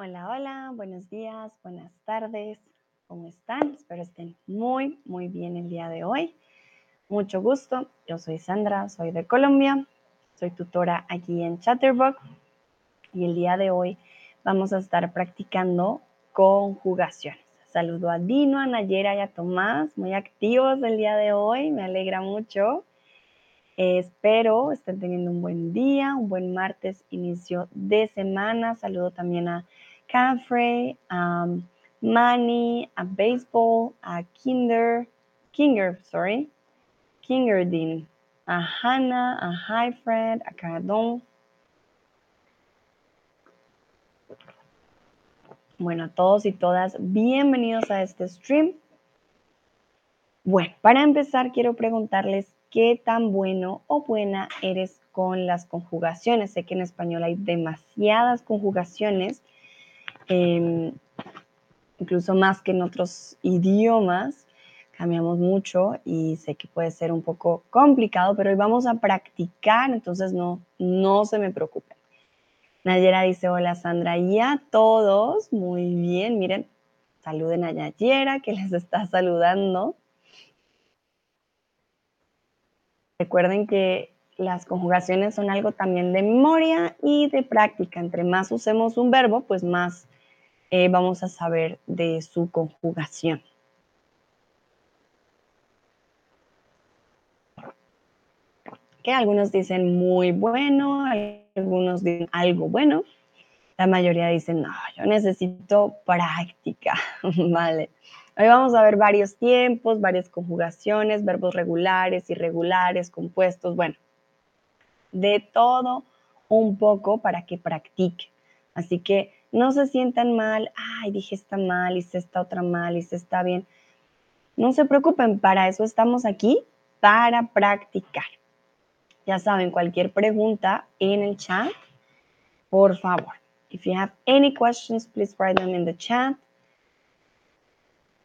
Hola, hola, buenos días, buenas tardes, ¿cómo están? Espero estén muy, muy bien el día de hoy. Mucho gusto, yo soy Sandra, soy de Colombia, soy tutora aquí en Chatterbox y el día de hoy vamos a estar practicando conjugaciones. Saludo a Dino, a Nayera y a Tomás, muy activos el día de hoy, me alegra mucho. Eh, espero estén teniendo un buen día, un buen martes, inicio de semana. Saludo también a Caffrey, a Manny, a Baseball, a Kinder, Kinger, sorry, Kingerdin, a Hannah, a Hi Fred, a Cardón. Bueno, a todos y todas, bienvenidos a este stream. Bueno, para empezar quiero preguntarles qué tan bueno o buena eres con las conjugaciones. Sé que en español hay demasiadas conjugaciones Em, incluso más que en otros idiomas. Cambiamos mucho y sé que puede ser un poco complicado, pero hoy vamos a practicar, entonces no, no se me preocupen. Nayera dice, hola Sandra, y a todos, muy bien, miren, saluden a Nayera que les está saludando. Recuerden que las conjugaciones son algo también de memoria y de práctica. Entre más usemos un verbo, pues más eh, vamos a saber de su conjugación. Que algunos dicen muy bueno, algunos dicen algo bueno. La mayoría dicen, no, yo necesito práctica, ¿vale? Hoy vamos a ver varios tiempos, varias conjugaciones, verbos regulares, irregulares, compuestos, bueno, de todo un poco para que practique. Así que no se sientan mal, ay, dije está mal, hice esta otra mal, hice está bien. No se preocupen, para eso estamos aquí, para practicar. Ya saben, cualquier pregunta en el chat, por favor. If you have any questions, please write them in the chat.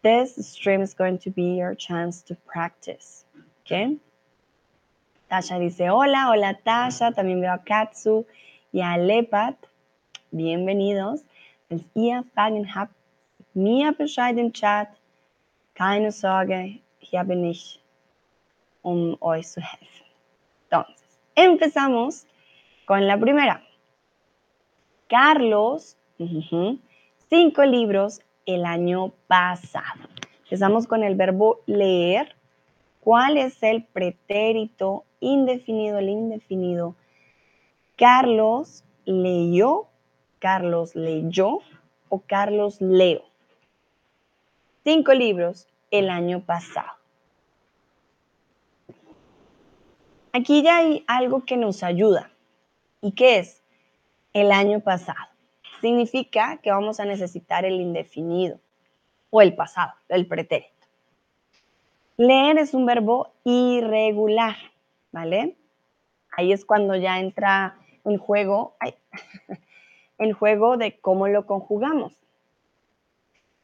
This stream is going to be your chance to practice. Okay? Tasha dice hola, hola Tasha. También veo a Katsu y a Lepat. Bienvenidos. Wenn ihr Fragen habt, mir Bescheid im Chat. Keine Sorge, hier bin ich, um euch zu helfen. Entonces, empezamos con la primera. Carlos, cinco libros el año pasado. Empezamos con el verbo leer. ¿Cuál es el pretérito indefinido, el indefinido? Carlos leyó Carlos leyó o Carlos leo. Cinco libros el año pasado. Aquí ya hay algo que nos ayuda. ¿Y qué es? El año pasado. Significa que vamos a necesitar el indefinido o el pasado, el pretérito. Leer es un verbo irregular, ¿vale? Ahí es cuando ya entra en juego. el juego de cómo lo conjugamos.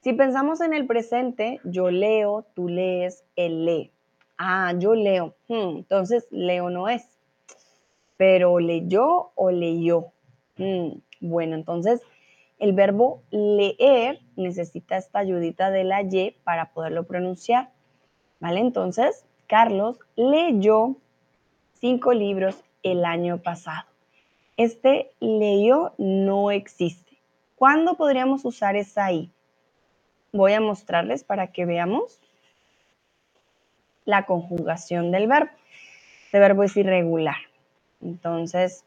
Si pensamos en el presente, yo leo, tú lees, él lee. Ah, yo leo. Hmm, entonces, leo no es. Pero leyó o leyó. Hmm, bueno, entonces el verbo leer necesita esta ayudita de la Y para poderlo pronunciar. ¿Vale? Entonces, Carlos leyó cinco libros el año pasado. Este leyó no existe. ¿Cuándo podríamos usar esa I? Voy a mostrarles para que veamos la conjugación del verbo. Este verbo es irregular. Entonces,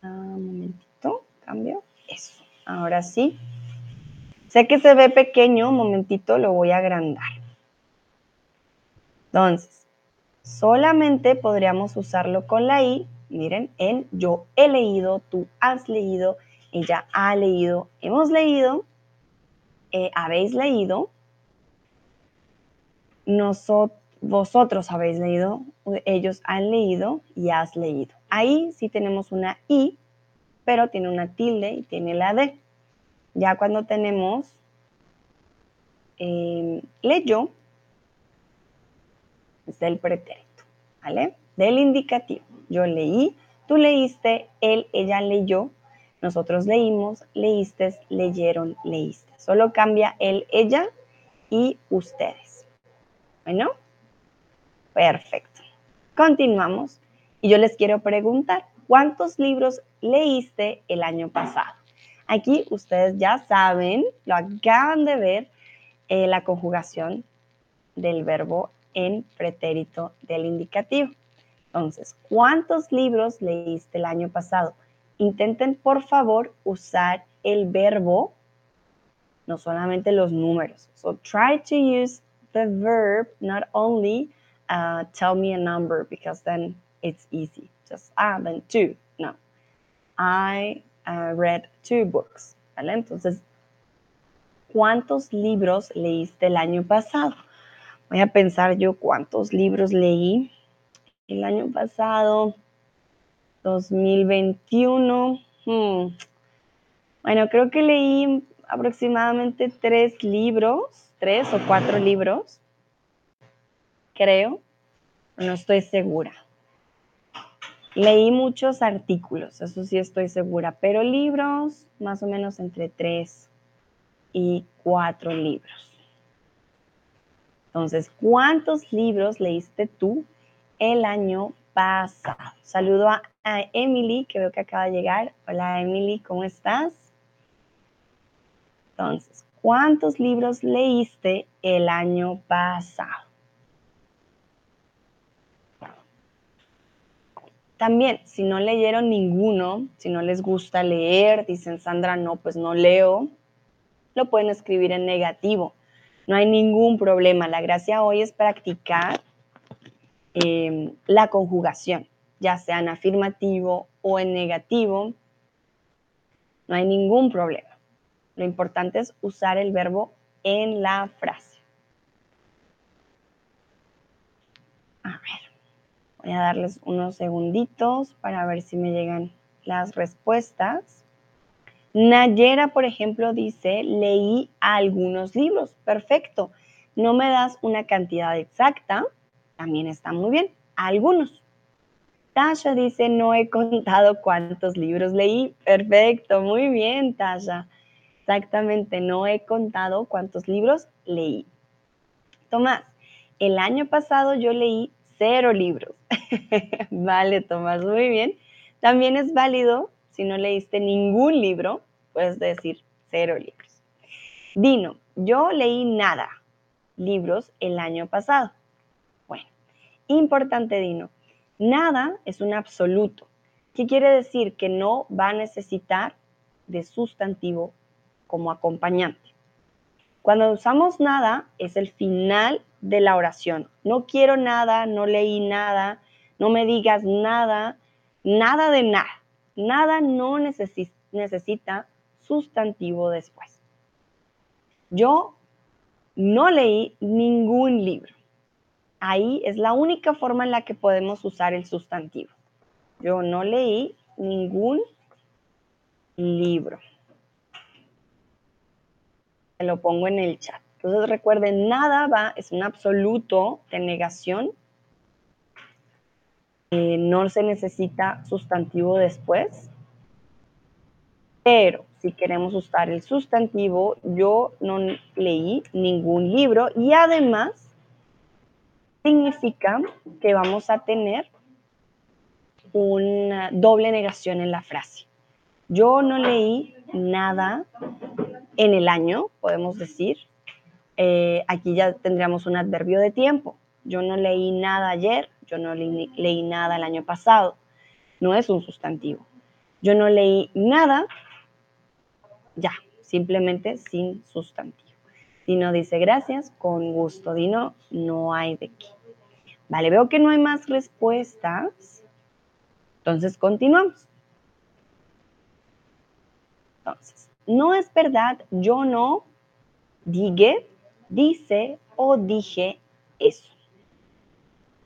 ah, un momentito, cambio. Eso, ahora sí. Sé que se ve pequeño, un momentito lo voy a agrandar. Entonces, solamente podríamos usarlo con la I miren, en yo he leído, tú has leído, ella ha leído, hemos leído, eh, habéis leído, nosotros, vosotros habéis leído, ellos han leído y has leído. Ahí sí tenemos una I, pero tiene una tilde y tiene la D. Ya cuando tenemos eh, leyó, es del pretérito, ¿vale? Del indicativo. Yo leí, tú leíste, él, ella leyó, Nosotros leímos, leíste, leyeron, leíste. Solo cambia el ella y ustedes. Bueno, perfecto. Continuamos. Y yo les quiero preguntar, ¿cuántos libros leíste el año pasado? Aquí ustedes ya saben, lo acaban de ver, eh, la conjugación del verbo en pretérito del indicativo. Entonces, ¿cuántos libros leíste el año pasado? Intenten, por favor, usar el verbo, no solamente los números. So try to use the verb, not only uh, tell me a number, because then it's easy. Just, ah, then two. No. I uh, read two books. Entonces, ¿cuántos libros leíste el año pasado? Voy a pensar yo cuántos libros leí el año pasado, 2021. Hmm. Bueno, creo que leí aproximadamente tres libros, tres o cuatro libros, creo, no estoy segura. Leí muchos artículos, eso sí estoy segura, pero libros más o menos entre tres y cuatro libros. Entonces, ¿cuántos libros leíste tú el año pasado? Saludo a, Emily, que veo que acaba de llegar. Hola Emily, ¿cómo estás? Entonces, ¿cuántos libros leíste el año pasado? También, si no leyeron ninguno, si no les gusta leer, dicen Sandra, no, pues no leo, lo pueden escribir en negativo. No hay ningún problema. La gracia hoy es practicar em, la conjugación, ya sea en afirmativo o en negativo. No hay ningún problema. Lo importante es usar el verbo en la frase. A ver, voy a darles unos segunditos para ver si me llegan las respuestas. Nayera, por ejemplo, dice, leí algunos libros. Perfecto. No me das una cantidad exacta. También está muy bien. Algunos. Tasha dice, no he contado cuántos libros leí. Perfecto. Muy bien, Tasha. Exactamente. No he contado cuántos libros leí. Tomás, el año pasado yo leí cero libros. vale, Tomás. Muy bien. También es válido si no leíste ningún libro, puedes decir cero libros. Dino, yo leí nada libros el año pasado. Importante Dino, nada es un absoluto. ¿Qué quiere decir? Que no va a necesitar de sustantivo como acompañante. Cuando usamos nada es el final de la oración. No quiero nada, no leí nada, no me digas nada, nada de nada. Nada no necesita sustantivo después. Yo no leí ningún libro. Ahí es la única forma en la que podemos usar el sustantivo. Yo no leí ningún libro. Se lo pongo en el chat. Entonces recuerden, nada va, es un absoluto de negación eh, no se necesita sustantivo después, pero si queremos usar el sustantivo, yo no leí ningún libro y además significa que vamos a tener una doble negación en la frase. Yo no leí nada en el año, podemos decir. Eh, aquí ya tendríamos un adverbio de tiempo. Yo no leí nada ayer, yo no leí, nada el año pasado. No es un sustantivo. Yo no leí nada, ya, simplemente sin sustantivo. Dino dice gracias, con gusto. Dino, no hay de qué. Vale, veo que no hay más respuestas. Entonces, continuamos. Entonces, no es verdad, yo no dije, dice o dije eso.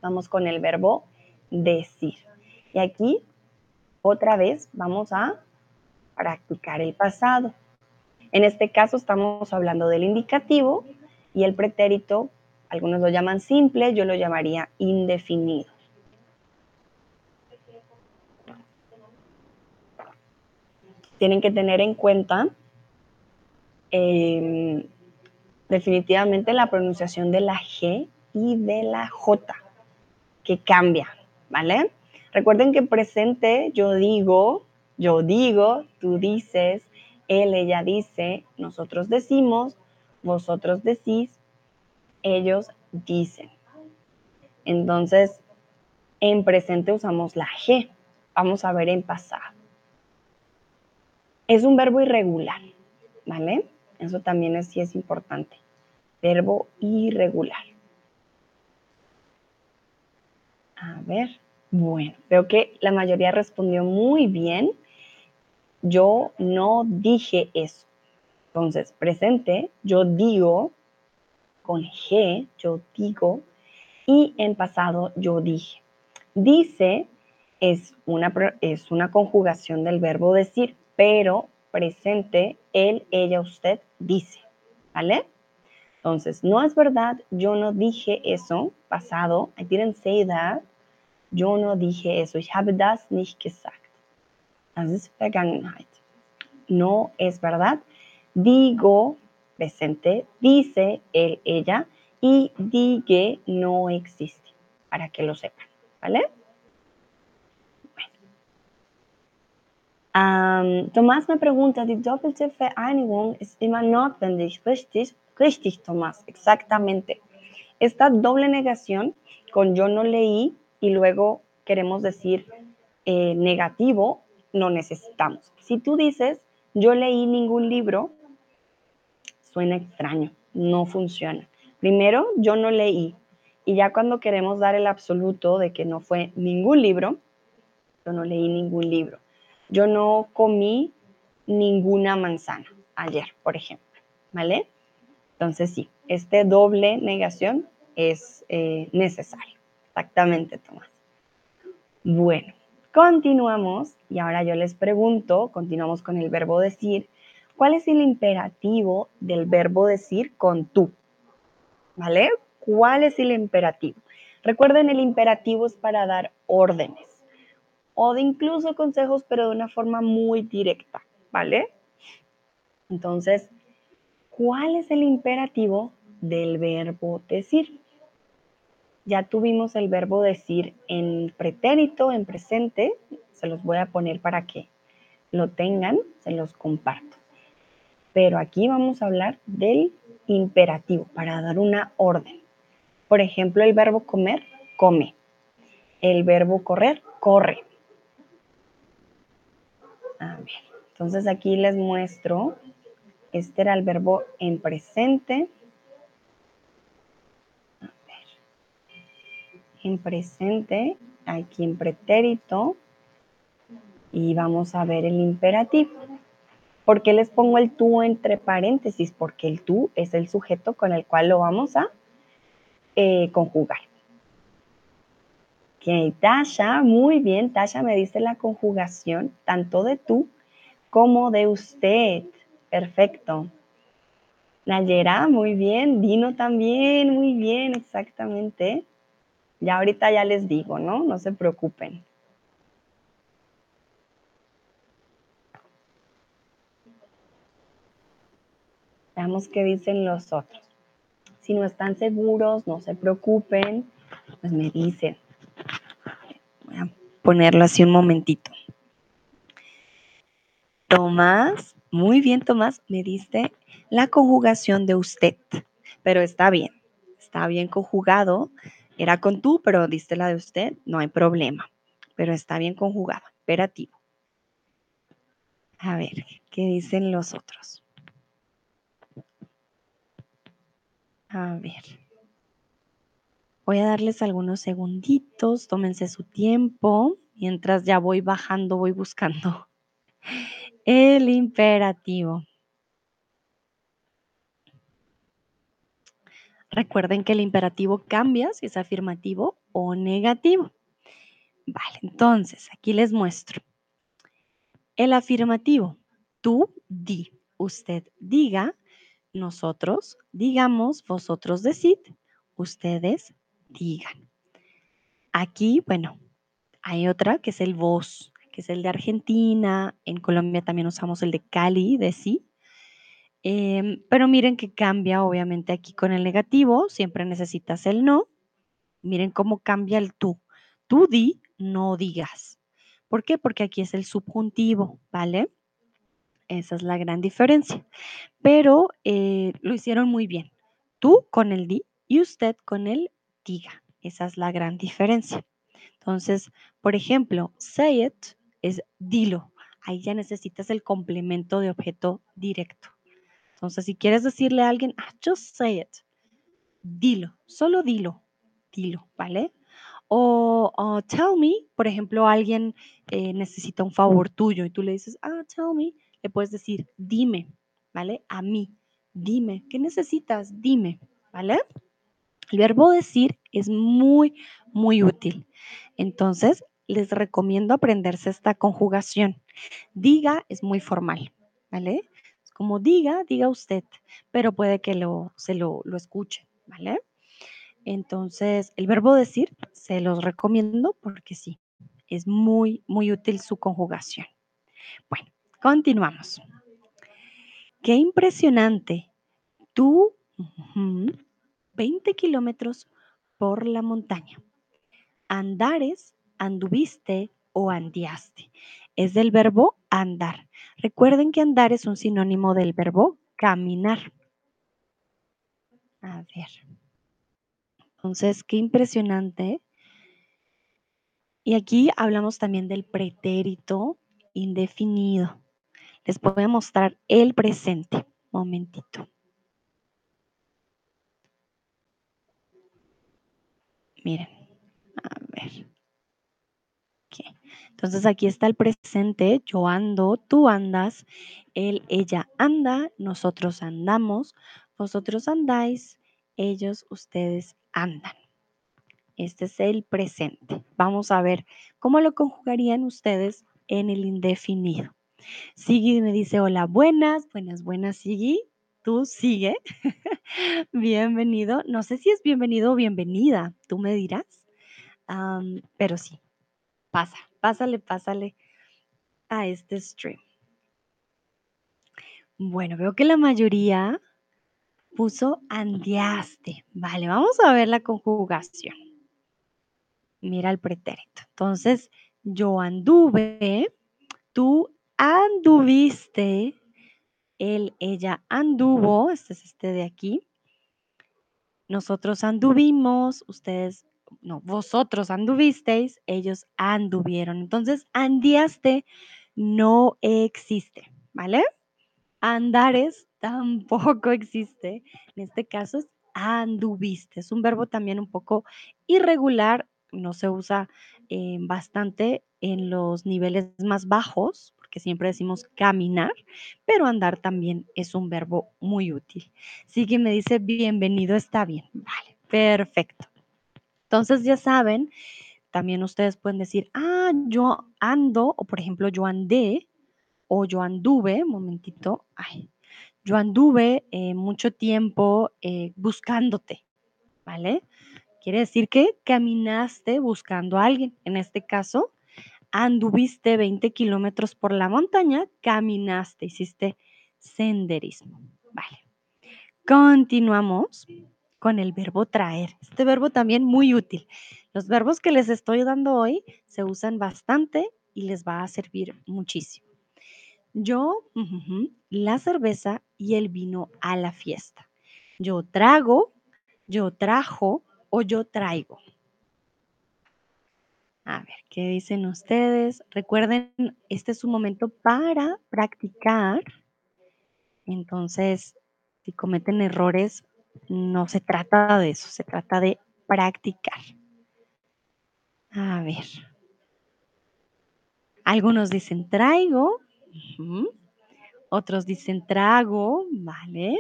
Vamos con el verbo decir. Y aquí, otra vez, vamos a practicar el pasado. En este caso estamos hablando del indicativo y el pretérito, algunos lo llaman simple, yo lo llamaría indefinido. tienen que tener en cuenta em, definitivamente la pronunciación de la G y de la J, que cambia, ¿vale? Recuerden que presente yo digo, yo digo, tú dices, él, ella dice, nosotros decimos, vosotros decís, ellos dicen. Entonces, en presente usamos la G. Vamos a ver en pasado. Es un verbo irregular, ¿vale? Eso también es, sí es importante. Verbo irregular. A ver, bueno, veo que la mayoría respondió muy bien. Yo no dije eso. Entonces, presente, yo digo, con G, yo digo, y en pasado yo dije. Dice es una, es una conjugación del verbo decir, pero presente, él, ella, usted dice, ¿vale? Entonces, no es verdad, yo no dije eso, pasado, I didn't say that, yo no dije eso, ich habe das nicht gesagt. Das ist Vergangenheit. No es verdad, digo, presente, dice él, ella, y digue no existe, para que lo sepan, ¿vale? Tomás me pregunta, die doppelte Vereinigung ist immer notwendig, richtig? Richtig, Tomás, exactamente. Esta doble negación con yo no leí y luego queremos decir eh, negativo, no necesitamos. Si tú dices yo leí ningún libro, suena extraño, no funciona. Primero, yo no leí. Y ya cuando queremos dar el absoluto de que no fue ningún libro, yo no leí ningún libro. Yo no comí ninguna manzana ayer, por ejemplo, ¿vale? Entonces sí, este doble negación es eh, necesario. Exactamente, Tomás. Bueno, continuamos y ahora yo les pregunto, continuamos con el verbo decir, ¿cuál es el imperativo del verbo decir con tú? ¿Vale? ¿Cuál es el imperativo? Recuerden, el imperativo es para dar órdenes o de incluso consejos, pero de una forma muy directa, ¿vale? Entonces, ¿cuál es el imperativo del verbo decir? Ya tuvimos el verbo decir en pretérito, en presente, se los voy a poner para que lo tengan, se los comparto. Pero aquí vamos a hablar del imperativo, para dar una orden. Por ejemplo, el verbo comer, come. El verbo correr, corre. Entonces aquí les muestro. Este era el verbo en presente. En presente, aquí en pretérito. Y vamos a ver el imperativo. ¿Por qué les pongo el tú entre paréntesis? Porque el tú es el sujeto con el cual lo vamos a eh, conjugar. Ok, Tasha, muy bien. Tasha me dice la conjugación tanto de tú como de usted. Perfecto. Nayera, muy bien. Dino también, muy bien, exactamente. Ya ahorita ya les digo, ¿no? No se preocupen. Veamos qué dicen los otros. Si no están seguros, no se preocupen, pues me dicen. Voy a ponerlo así un momentito. Tomás, muy bien Tomás, me diste la conjugación de usted, pero está bien, está bien conjugado. Era con tú, pero diste la de usted, no hay problema, pero está bien conjugado, imperativo. A ver, ¿qué dicen los otros? A ver. Voy a darles algunos segunditos, tómense su tiempo, mientras ya voy bajando, voy buscando el imperativo. Recuerden que el imperativo cambia si es afirmativo o negativo. Vale, entonces aquí les muestro. El afirmativo, tú di, usted diga, nosotros digamos, vosotros decid, ustedes digan. Aquí, bueno, hay otra que es el vos, que es el de Argentina. En Colombia también usamos el de Cali, de sí. Em, pero miren que cambia, obviamente, aquí con el negativo. Siempre necesitas el no. Miren cómo cambia el tú. Tú di, no digas. ¿Por qué? Porque aquí es el subjuntivo, ¿vale? Esa es la gran diferencia. Pero eh, lo hicieron muy bien. Tú con el di y usted con el diga. Esa es la gran diferencia. Entonces, por ejemplo, say it es dilo. Ahí ya necesitas el complemento de objeto directo. Entonces, si quieres decirle a alguien, ah, just say it, dilo, solo dilo, dilo, ¿vale? O tell me, por ejemplo, alguien eh, necesita un favor tuyo y tú le dices, ah, tell me, le puedes decir, dime, ¿vale? A mí, dime, ¿qué necesitas? Dime, ¿vale? El verbo decir es muy, muy útil. Entonces, les recomiendo aprenderse esta conjugación. Diga es muy formal, ¿vale? Como diga, diga usted, pero puede que lo, se lo, lo escuche, ¿vale? Entonces, el verbo decir se los recomiendo porque sí, es muy, muy útil su conjugación. Bueno, continuamos. Qué impresionante. Tú, 20 kilómetros por la montaña. Andares, anduviste o andiaste. Es del verbo andar. Recuerden que andar es un sinónimo del verbo caminar. A ver. Entonces, qué impresionante. Y aquí hablamos también del pretérito indefinido. Les voy a mostrar el presente. Momentito. Miren, a ver. Entonces aquí está el presente, yo ando, tú andas, él, ella anda, nosotros andamos, vosotros andáis, ellos, ustedes andan. Este es el presente. Vamos a ver cómo lo conjugarían ustedes en el indefinido. Sigui me dice, hola, buenas, buenas, buenas, Sigui. Tú sigue. bienvenido. No sé si es bienvenido o bienvenida, tú me dirás. pero sí, pasa, pásale, pásale a este stream. Bueno, veo que la mayoría puso andiaste. Vale, vamos a ver la conjugación. Mira el pretérito. Entonces, yo anduve, tú anduviste, él, ella anduvo, este es este de aquí. Nosotros anduvimos, ustedes, no, vosotros anduvisteis, ellos anduvieron. Entonces, andiaste no existe, ¿vale? Andares tampoco existe. En este caso es anduviste. Es un verbo también un poco irregular, no se usa eh, bastante en los niveles más bajos, porque siempre decimos caminar, pero andar también es un verbo muy útil. Sí que me dice bienvenido, está bien. Vale, perfecto. Entonces ya saben, también ustedes pueden decir, ah, yo ando, o por ejemplo, yo andé, o yo anduve, momentito, ay, yo anduve eh, mucho tiempo eh, buscándote, ¿vale? Quiere decir que caminaste buscando a alguien. En este caso, anduviste 20 kilómetros por la montaña, caminaste, hiciste senderismo. Vale. Continuamos con el verbo traer. Este verbo también muy útil. Los verbos que les estoy dando hoy se usan bastante y les va a servir muchísimo. Yo, la cerveza y el vino a la fiesta. Yo trago, yo trajo o yo traigo. A ver, ¿qué dicen ustedes? Recuerden, este es un momento para practicar. Entonces, si cometen errores, no se trata de eso, se trata de practicar. A ver. Algunos dicen traigo, otros dicen trago, ¿vale?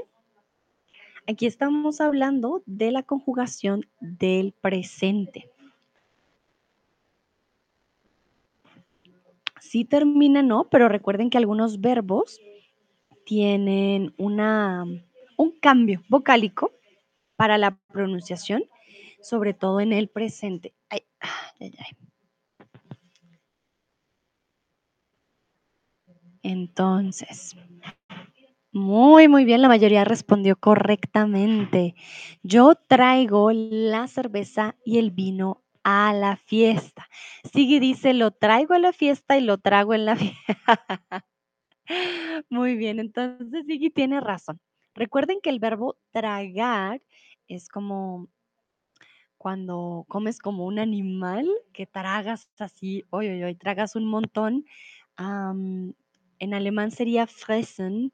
Aquí estamos hablando de la conjugación del presente. Sí termina no, pero recuerden que algunos verbos tienen una, un cambio vocálico para la pronunciación, sobre todo en el presente. Entonces, muy, muy bien, la mayoría respondió correctamente. Yo traigo la cerveza y el vino a la fiesta. Sigue dice, lo traigo a la fiesta y lo trago en la fiesta. Muy bien, entonces Siggy tiene razón. Recuerden que el verbo tragar es como cuando comes como un animal que tragas así, oye, oye, tragas un montón. en alemán sería fressen,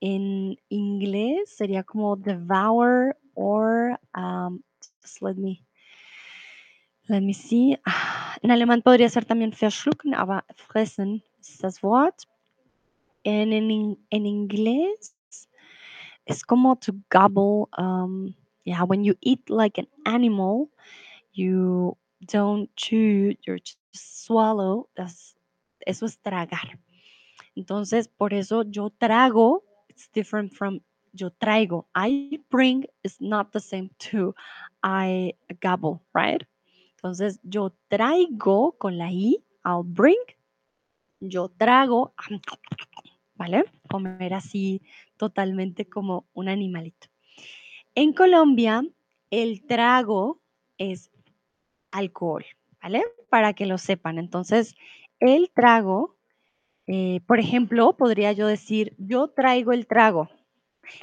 en inglés sería como devour or just let me let me see. Ah, en alemán podría ser también verschlucken, aber fressen ist das Wort. En, en, en inglés es como to gobble. Um, yeah, when you eat like an animal, you don't chew, you swallow. eso es tragar. Entonces, por eso yo trago, it's different from yo traigo. I bring is not the same to I gobble, right? Entonces, yo traigo con la I, I'll bring. Yo trago, ¿vale? Comer así totalmente como un animalito. En Colombia, el trago es alcohol, ¿vale? Para que lo sepan. Entonces, el trago, eh, por ejemplo, podría yo decir, yo traigo el trago.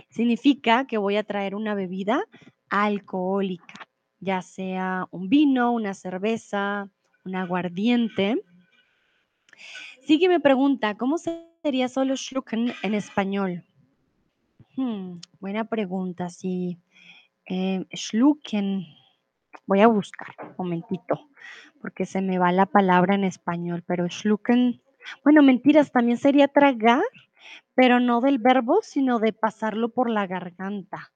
Significa que voy a traer una bebida alcohólica, ya sea un vino, una cerveza, un aguardiente. Sí que me pregunta, ¿cómo sería solo schlucken en español? Hmm, buena pregunta, sí. Eh, schlucken. Voy a buscar, un momentito, porque se me va la palabra en español, pero schlucken. Bueno, mentiras, también sería tragar, pero no del verbo, sino de pasarlo por la garganta.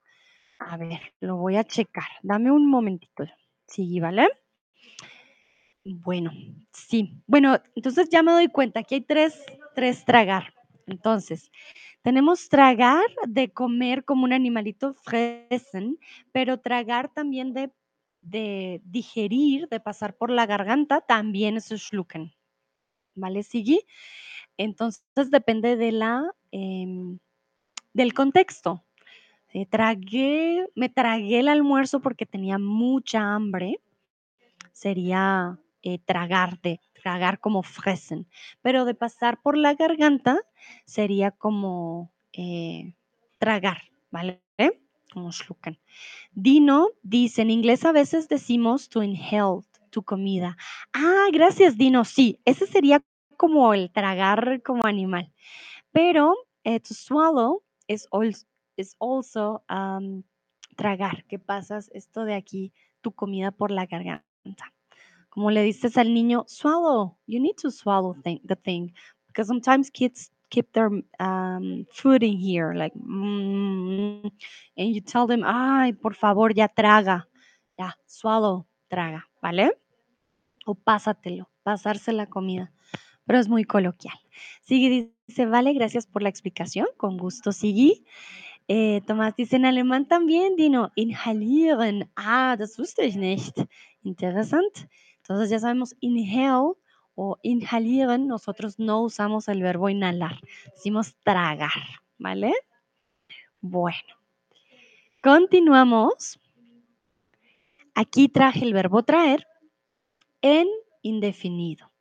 A ver, lo voy a checar. Dame un momentito. Sí, ¿vale? Bueno, sí. Bueno, entonces ya me doy cuenta que hay tres, tres tragar. Entonces, tenemos tragar de comer como un animalito fressen, pero tragar también de, de digerir, de pasar por la garganta, también es schlucken. ¿Vale, Sigui? Entonces depende de la, em, del contexto. Eh, tragué, me tragué el almuerzo porque tenía mucha hambre. Sería eh, tragarte, tragar como fressen, pero de pasar por la garganta sería como eh, tragar, ¿vale? Como schlucken. Dino dice, en inglés a veces decimos to inhale tu comida. Ah, gracias Dino, sí, ese sería como el tragar como animal, pero eh, to swallow es also, also tragar, que pasas esto de aquí, tu comida por la garganta como le dices al niño, swallow, you need to swallow the thing. Because sometimes kids keep their um, food in here, like, mm, and you tell them, ay, por favor, ya traga, ya, swallow, traga, ¿vale? O pásatelo, pasarse la comida. Pero es muy coloquial. Sigui dice, vale, gracias por la explicación. Con gusto, Sigui. Eh, Tomás dice en alemán también, Dino, inhalieren. Ah, das wusste ich nicht. Interesante. Entonces ya sabemos inhale o inhalieren, nosotros no usamos el verbo inhalar, decimos tragar, ¿vale? Bueno, continuamos. Aquí traje el verbo traer en indefinido.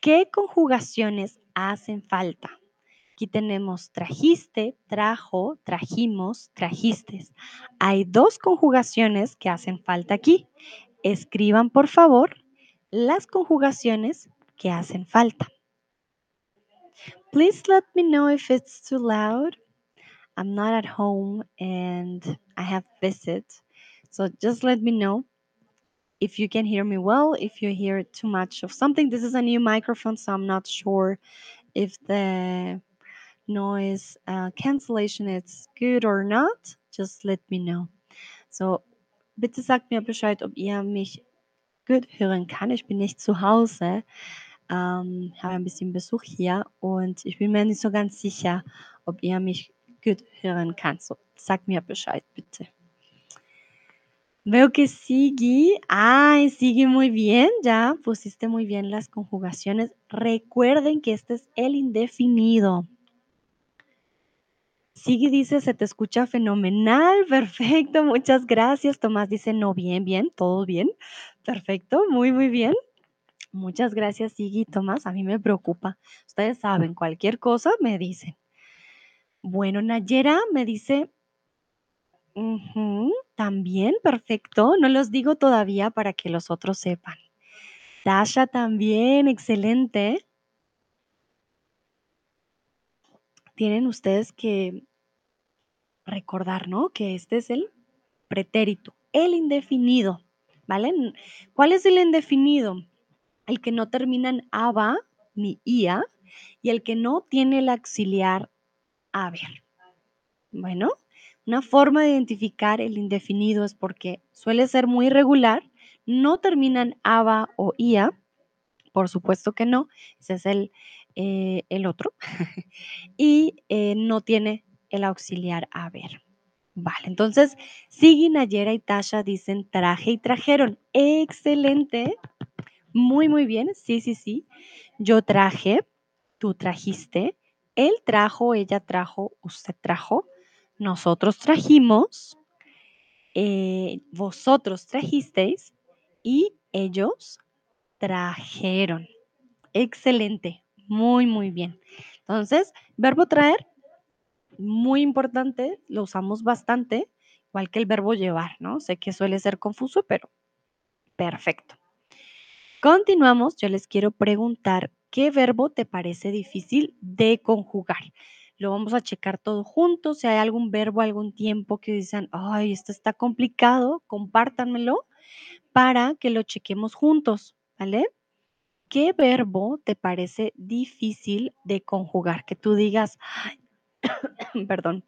¿Qué conjugaciones hacen falta? Aquí tenemos trajiste, trajo, trajimos, trajistes. Hay dos conjugaciones que hacen falta aquí. Escriban, por favor, las conjugaciones que hacen falta. Please let me know if it's too loud. I'm not at home and I have visit. So just let me know if you can hear me well, if you hear too much of something. This is a new microphone, so I'm not sure if the noise uh, cancellation is good or not. Just let me know. So bitte sagt mir Bescheid, ob ihr mich gut hören kann. Ich bin nicht zu Hause, ähm, habe ein bisschen Besuch hier und ich bin mir nicht so ganz sicher, ob ihr mich gut hören kann. So, sagt mir Bescheid, bitte. Veo que sigue. Ay, sigue muy bien, ya pusiste muy bien las conjugaciones. Recuerden que este es el indefinido. Sigue dice, se te escucha fenomenal, perfecto, muchas gracias. Tomás dice, no, bien, bien, todo bien. Perfecto, muy, muy bien. Muchas gracias, Sigui Tomás. A mí me preocupa. Ustedes saben, cualquier cosa me dicen. Bueno, Nayera me dice, también, perfecto. No los digo todavía para que los otros sepan. Tasha también, excelente. Tienen ustedes que recordar, ¿no? Que este es el pretérito, el indefinido, ¿vale? ¿Cuál es el indefinido? El que no termina en aba ni ia y el que no tiene el auxiliar haber. Bueno, una forma de identificar el indefinido es porque suele ser muy irregular, no termina en aba o ia, por supuesto que no, ese es el, eh, el otro, y eh, no tiene el auxiliar haber. Vale, entonces Sigui, Nayera y Tasha dicen traje y trajeron. Excelente. Muy, muy bien. Sí, sí, sí. Yo traje, tú trajiste, él trajo, ella trajo, usted trajo, nosotros trajimos, eh, vosotros trajisteis y ellos trajeron. Excelente. Muy, muy bien. Entonces, verbo traer muy importante, lo usamos bastante, igual que el verbo llevar, ¿no? Sé que suele ser confuso, pero perfecto. Continuamos, yo les quiero preguntar, ¿qué verbo te parece difícil de conjugar? Lo vamos a checar todo juntos. Si hay algún verbo, algún tiempo que dicen, ay, esto está complicado, compártanmelo para que lo chequemos juntos, ¿vale? ¿Qué verbo te parece difícil de conjugar? Que tú digas, perdón,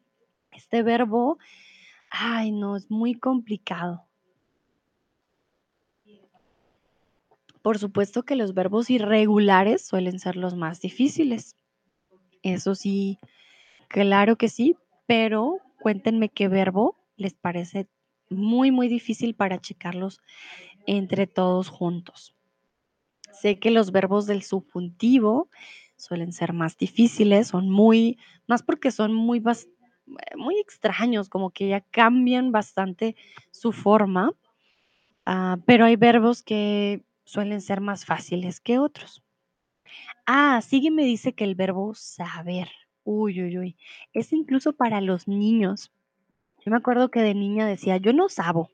este verbo, ay, no, es muy complicado. Por supuesto que los verbos irregulares suelen ser los más difíciles. Eso sí, claro que sí, pero cuéntenme qué verbo les parece muy, muy difícil para checarlos entre todos juntos. Sé que los verbos del subjuntivo suelen ser más difíciles, son muy, más porque son muy, muy extraños, como que ya cambian bastante su forma, ah, pero hay verbos que suelen ser más fáciles que otros. Ah, sigue me dice que el verbo saber, uy, uy, uy, es incluso para los niños. Yo me acuerdo que de niña decía, yo no sabo,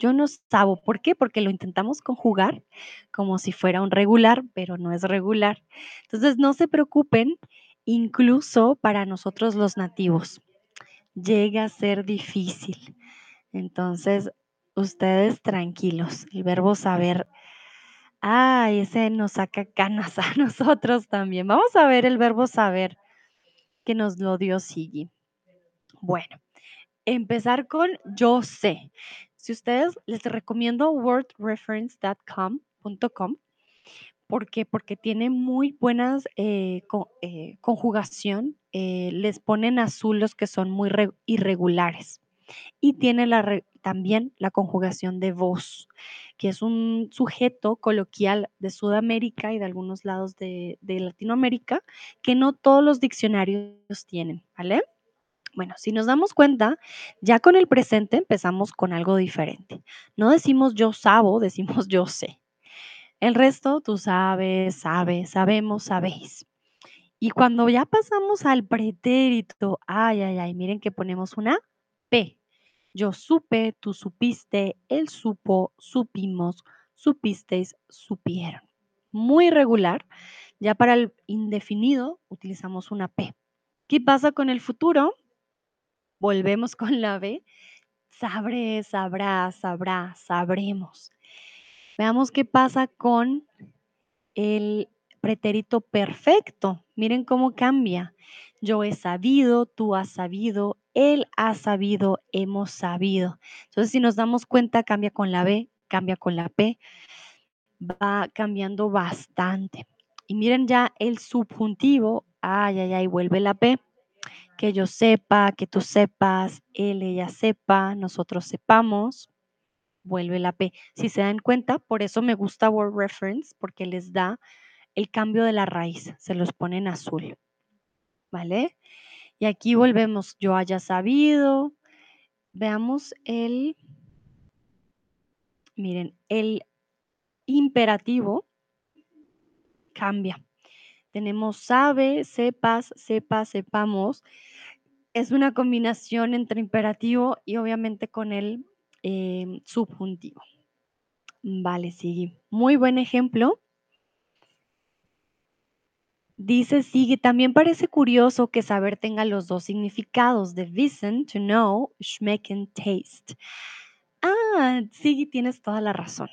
yo no sabo. ¿Por qué? Porque lo intentamos conjugar como si fuera un regular, pero no es regular. Entonces, no se preocupen, incluso para nosotros los nativos llega a ser difícil. Entonces, ustedes tranquilos, el verbo saber, ay, ese nos saca canas a nosotros también. Vamos a ver el verbo saber que nos lo dio Sigi. Bueno, empezar con yo sé. Si ustedes les recomiendo wordreference.com.com. ¿Por qué? Porque tiene muy buenas eh, eh, conjugación. Eh, les ponen azul los que son muy irregulares. Y tiene también la conjugación de voz, que es un sujeto coloquial de Sudamérica y de algunos lados de, de Latinoamérica que no todos los diccionarios tienen, ¿vale? Bueno, si nos damos cuenta, ya con el presente empezamos con algo diferente. No decimos yo sabo, decimos yo sé. El resto, tú sabes, sabes, sabemos, sabéis. Y cuando ya pasamos al pretérito, ay, ay, ay, miren que ponemos una P. Yo supe, tú supiste, él supo, supimos, supisteis, supieron. Muy regular. Ya para el indefinido utilizamos una P. ¿Qué pasa con el futuro? Volvemos con la B. Sabré, sabrá, sabrá, sabremos. Veamos qué pasa con el pretérito perfecto. Miren cómo cambia. Yo he sabido, tú has sabido, él ha sabido, hemos sabido. Entonces, si nos damos cuenta, cambia con la B, cambia con la P, va cambiando bastante. Y miren ya el subjuntivo, ay, ay, ay, vuelve la P. Que yo sepa, que tú sepas, él, ella sepa, nosotros sepamos. vuelve la P. Si se dan cuenta, por eso me gusta Word Reference, porque les da el cambio de la raíz, se los pone en azul. ¿Vale? Y aquí volvemos, yo haya sabido. Veamos el, miren, el imperativo cambia. Tenemos sabe, sepas, sepa, sepamos. Es una combinación entre imperativo y obviamente con el em, subjuntivo. Vale, sigue. Muy buen ejemplo. Dice sigue, también parece curioso que saber tenga los dos significados de wissen, to know, schmecken, taste. Ah, sí, tienes toda la razón.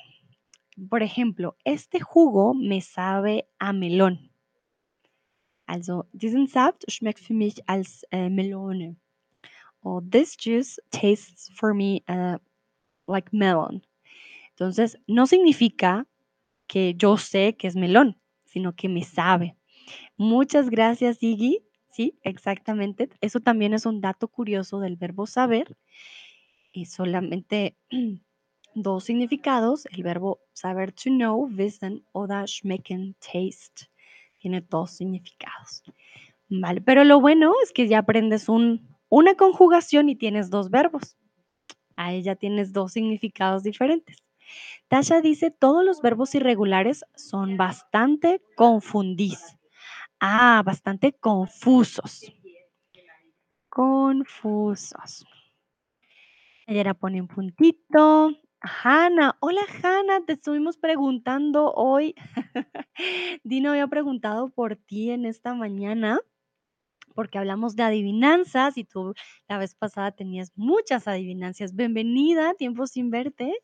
Por ejemplo, este jugo me sabe a melón. Also, diesen Saft schmeckt für mich als äh, Melone. Or this juice tastes for me uh, like melon. Entonces, no significa que yo sé que es melón, sino que me sabe. Muchas gracias, Iggy. Sí, exactamente. Eso también es un dato curioso del verbo saber. Y solamente dos significados. El verbo saber to know, wissen oder schmecken, taste. Tiene dos significados. Vale, pero lo bueno es que ya aprendes un, una conjugación y tienes dos verbos. Ahí ya tienes dos significados diferentes. Tasha dice, todos los verbos irregulares son bastante confundís. Ah, bastante confusos. Confusos. Ella pone un puntito. Hanna, hola Hanna, te estuvimos preguntando hoy. Dino había preguntado por ti en esta mañana porque hablamos de adivinanzas y tú la vez pasada tenías muchas adivinanzas. Bienvenida, tiempo sin verte.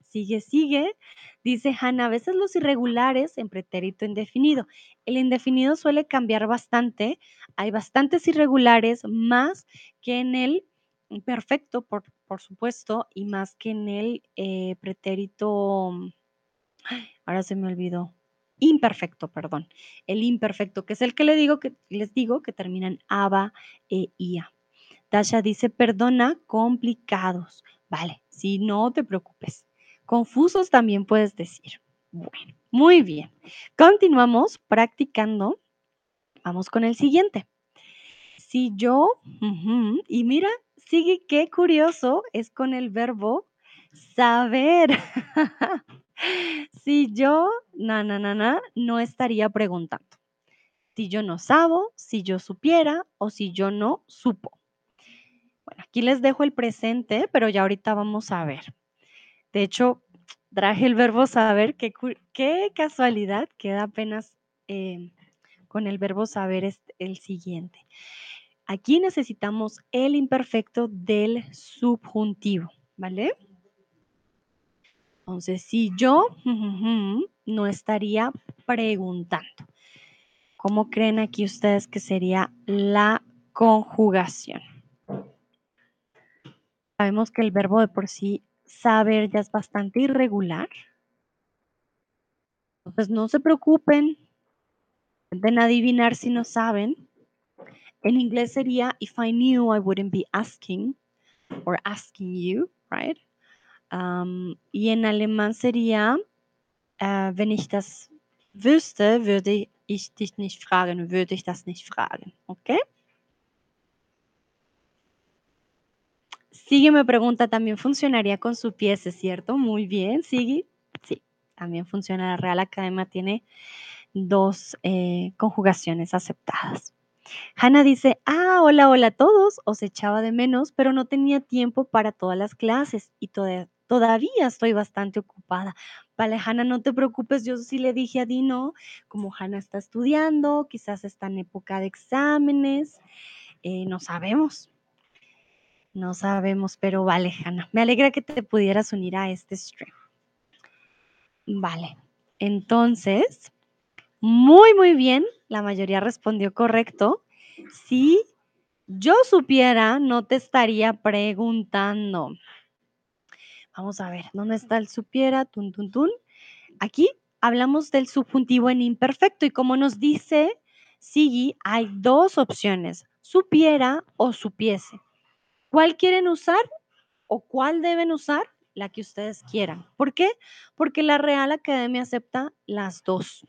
Sigue, sigue. Dice Hanna, a veces los irregulares en pretérito indefinido. El indefinido suele cambiar bastante. Hay bastantes irregulares más que en el perfecto, por, por supuesto, y más que en el eh, pretérito, ahora se me olvidó, imperfecto, perdón, el imperfecto, que es el que, le digo que les digo que terminan aba e ia. Tasha dice, perdona, complicados. Vale, si no te preocupes. Confusos también puedes decir. Bueno, muy bien. Continuamos practicando. Vamos con el siguiente. Si yo, y mira, sigue qué curioso, es con el verbo saber. si yo, na, na, na, na, no estaría preguntando. Si yo no sabo, si yo supiera o si yo no supo. Bueno, aquí les dejo el presente, pero ya ahorita vamos a ver. De hecho, traje el verbo saber, qué, qué casualidad, queda apenas eh, con el verbo saber es el siguiente. Aquí necesitamos el imperfecto del subjuntivo, ¿vale? Entonces, si yo no estaría preguntando, ¿cómo creen aquí ustedes que sería la conjugación? Sabemos que el verbo de por sí saber ya es bastante irregular. Entonces, no se preocupen, intenten adivinar si no saben. En inglés sería, if I knew, I wouldn't be asking or asking you, right? Um, y en alemán sería, uh, wenn ich das wüsste, würde ich dich nicht fragen, würde ich das nicht fragen, ¿ok? Sigue me pregunta, ¿también funcionaría con su pieza, cierto? Muy bien, sigue. Sí, también funciona. La Real Academia tiene dos eh, conjugaciones aceptadas. Hanna dice, ah, hola, hola a todos, os echaba de menos, pero no tenía tiempo para todas las clases y todavía estoy bastante ocupada. Vale, Hanna, no te preocupes, yo sí le dije a Dino, como Hanna está estudiando, quizás está en época de exámenes, eh, no sabemos. No sabemos, pero vale, Hanna. Me alegra que te pudieras unir a este stream. Vale, entonces, muy, muy bien. La mayoría respondió correcto. Si yo supiera, no te estaría preguntando. Vamos a ver, ¿dónde está el supiera? Tun, tun, tun. Aquí hablamos del subjuntivo en imperfecto y como nos dice Sigi, hay dos opciones, supiera o supiese. ¿Cuál quieren usar o cuál deben usar? la que ustedes quieran. ¿Por qué? Porque la Real Academia acepta las dos,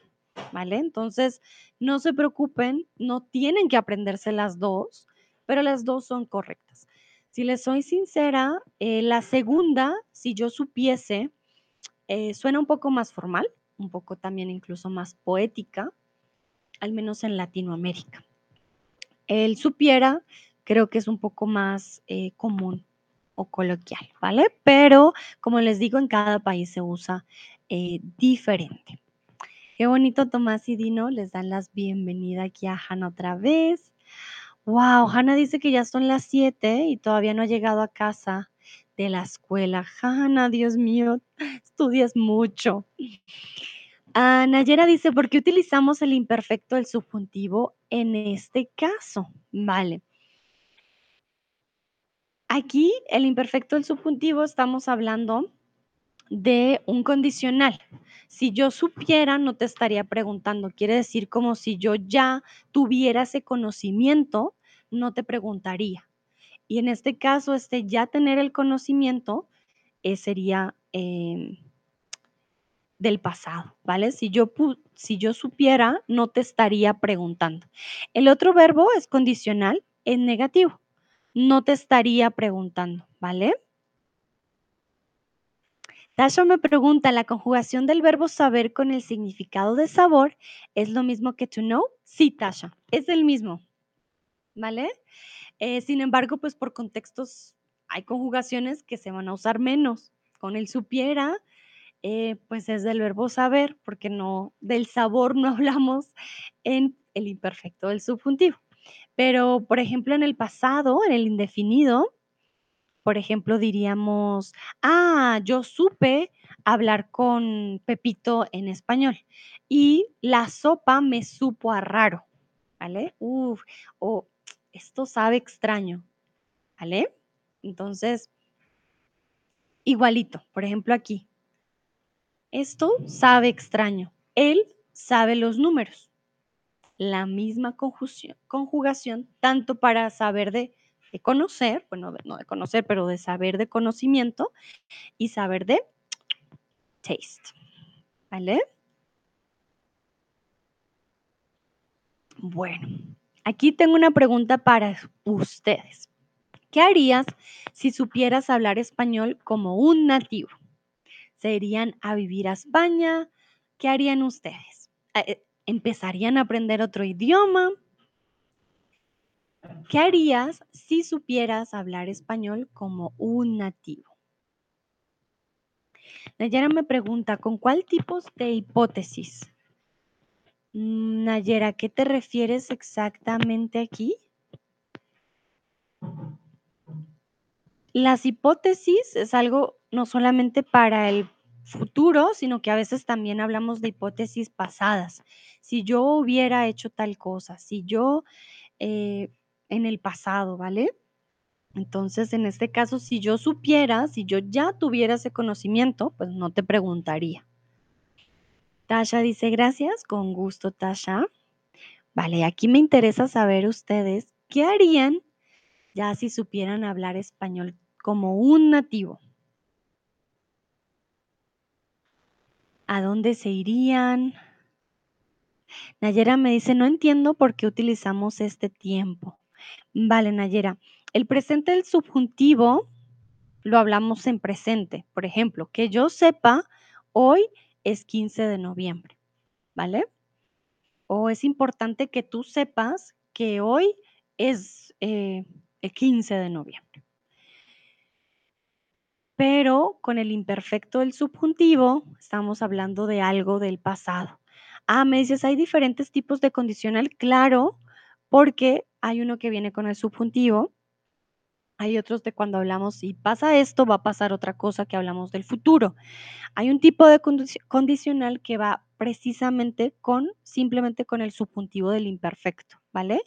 ¿vale? Entonces, no se preocupen, no tienen que aprenderse las dos, pero las dos son correctas. Si les soy sincera, eh, la segunda, si yo supiese, eh, suena un poco más formal, un poco también incluso más poética, al menos en Latinoamérica. El supiera creo que es un poco más eh, común o coloquial, ¿vale? Pero como les digo, en cada país se usa eh, diferente. Qué bonito Tomás y Dino, les dan las bienvenidas aquí a Hanna otra vez. Wow, Hanna dice que ya son las 7 y todavía no ha llegado a casa de la escuela. Hanna, Dios mío, estudias mucho. Ah, Nayera dice, ¿por qué utilizamos el imperfecto del subjuntivo en este caso? Vale. Aquí, el imperfecto del subjuntivo, estamos hablando de un condicional. Si yo supiera, no te estaría preguntando. Quiere decir como si yo ya tuviera ese conocimiento, no te preguntaría. Y en este caso, este ya tener el conocimiento eh, sería em, del pasado, ¿vale? Si yo, si yo supiera, no te estaría preguntando. El otro verbo es condicional, en negativo. No te estaría preguntando, ¿vale? Tasha me pregunta, ¿la conjugación del verbo saber con el significado de sabor es lo mismo que to know? Sí, Tasha, es el mismo, ¿vale? Eh, sin embargo, pues por contextos hay conjugaciones que se van a usar menos. Con el supiera, eh, pues es del verbo saber, porque no, del sabor no hablamos en el imperfecto del subjuntivo. Pero, por ejemplo, en el pasado, en el indefinido, por ejemplo, diríamos, ah, yo supe hablar con Pepito en español y la sopa me supo a raro, ¿vale? Uf, o esto sabe extraño, ¿vale? Entonces, igualito, por ejemplo aquí, esto sabe extraño, él sabe los números, la misma conjugación, conjugación tanto para saber de de conocer, bueno, no de conocer, pero de saber de conocimiento y saber de taste. ¿Vale? Bueno, aquí tengo una pregunta para ustedes. ¿Qué harías si supieras hablar español como un nativo? ¿Se irían a vivir a España? ¿Qué harían ustedes? Eh, ¿Empezarían a aprender otro idioma? ¿Qué harías si supieras hablar español como un nativo? Nayera me pregunta, ¿con cuál tipo de hipótesis? Mm, Nayera, ¿qué te refieres exactamente aquí? Las hipótesis es algo no solamente para el futuro, sino que a veces también hablamos de hipótesis pasadas. Si yo hubiera hecho tal cosa, si yo eh, en el pasado, ¿vale? Entonces, en este caso, si yo supiera, si yo ya tuviera ese conocimiento, pues no te preguntaría. Tasha dice, gracias, con gusto, Tasha. Vale, aquí me interesa saber ustedes qué harían ya si supieran hablar español como un nativo. ¿A dónde se irían? Nayera me dice, no entiendo por qué utilizamos este tiempo. Vale, Nayera. El presente del subjuntivo lo hablamos en presente. Por ejemplo, que yo sepa, hoy es 15 de noviembre, ¿vale? O es importante que tú sepas que hoy es eh, el 15 de noviembre. Pero con el imperfecto del subjuntivo estamos hablando de algo del pasado. Ah, me dices, hay diferentes tipos de condicional. Claro, porque hay uno que viene con el subjuntivo, hay otros de cuando hablamos, si pasa esto, va a pasar otra cosa que hablamos del futuro. Hay un tipo de condicional que va precisamente con, simplemente con el subjuntivo del imperfecto, ¿vale?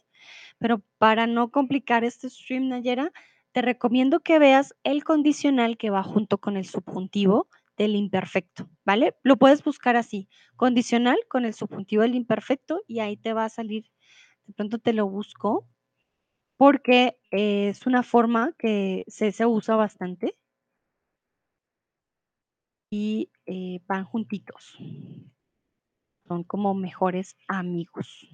Pero para no complicar este stream, Nayera, te recomiendo que veas el condicional que va junto con el subjuntivo del imperfecto, ¿vale? Lo puedes buscar así, condicional con el subjuntivo del imperfecto y ahí te va a salir de pronto te lo busco, porque es una forma que se, se usa bastante. y eh, van juntitos. Son como mejores amigos.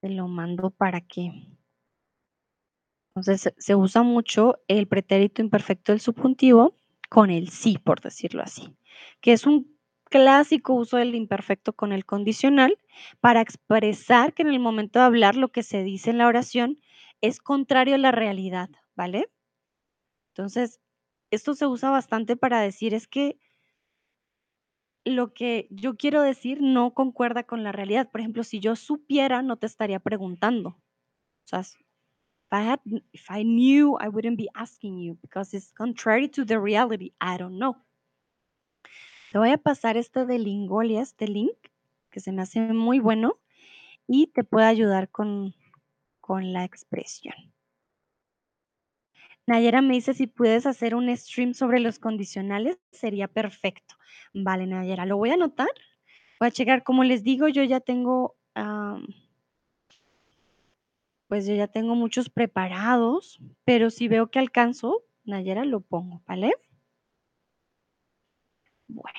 Te lo mando para que. Entonces se usa mucho el pretérito imperfecto del subjuntivo con el sí, por decirlo así, que es un clásico uso del imperfecto con el condicional para expresar que en el momento de hablar lo que se dice en la oración es contrario a la realidad, ¿vale? Entonces, esto se usa bastante para decir es que lo que yo quiero decir no concuerda con la realidad. Por ejemplo, si yo supiera, no te estaría preguntando. O sea, if I, knew, I wouldn't be asking you because it's contrary to the reality. I don't know. Te voy a pasar este de Lingolia, este link, que se me hace muy bueno y te puede ayudar con, con la expresión. Nayera me dice si puedes hacer un stream sobre los condicionales, sería perfecto. Vale, Nayera, lo voy a anotar. Voy a checar, como les digo, yo ya tengo, pues yo ya tengo muchos preparados, pero si veo que alcanzo, Nayera, lo pongo, ¿vale? Bueno.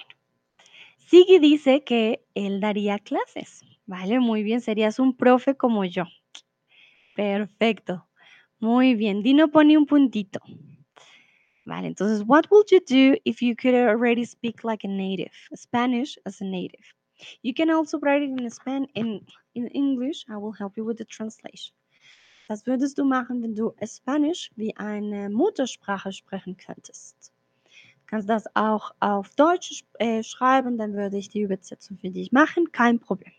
Sigui dice que él daría clases, ¿vale? Muy bien, serías un profe como yo. Perfecto. Muy bien. Dino pone un puntito. Vale, entonces, what would you do if you could already speak like a native, Spanish as a native? You can also write it in, Span in, in English. I will help you with the translation. Was würdest du machen, wenn du Spanisch wie eine Muttersprache sprechen könntest? Kannst das auch auf Deutsch äh, schreiben, dann würde ich die Übersetzung für dich machen. Kein Problem.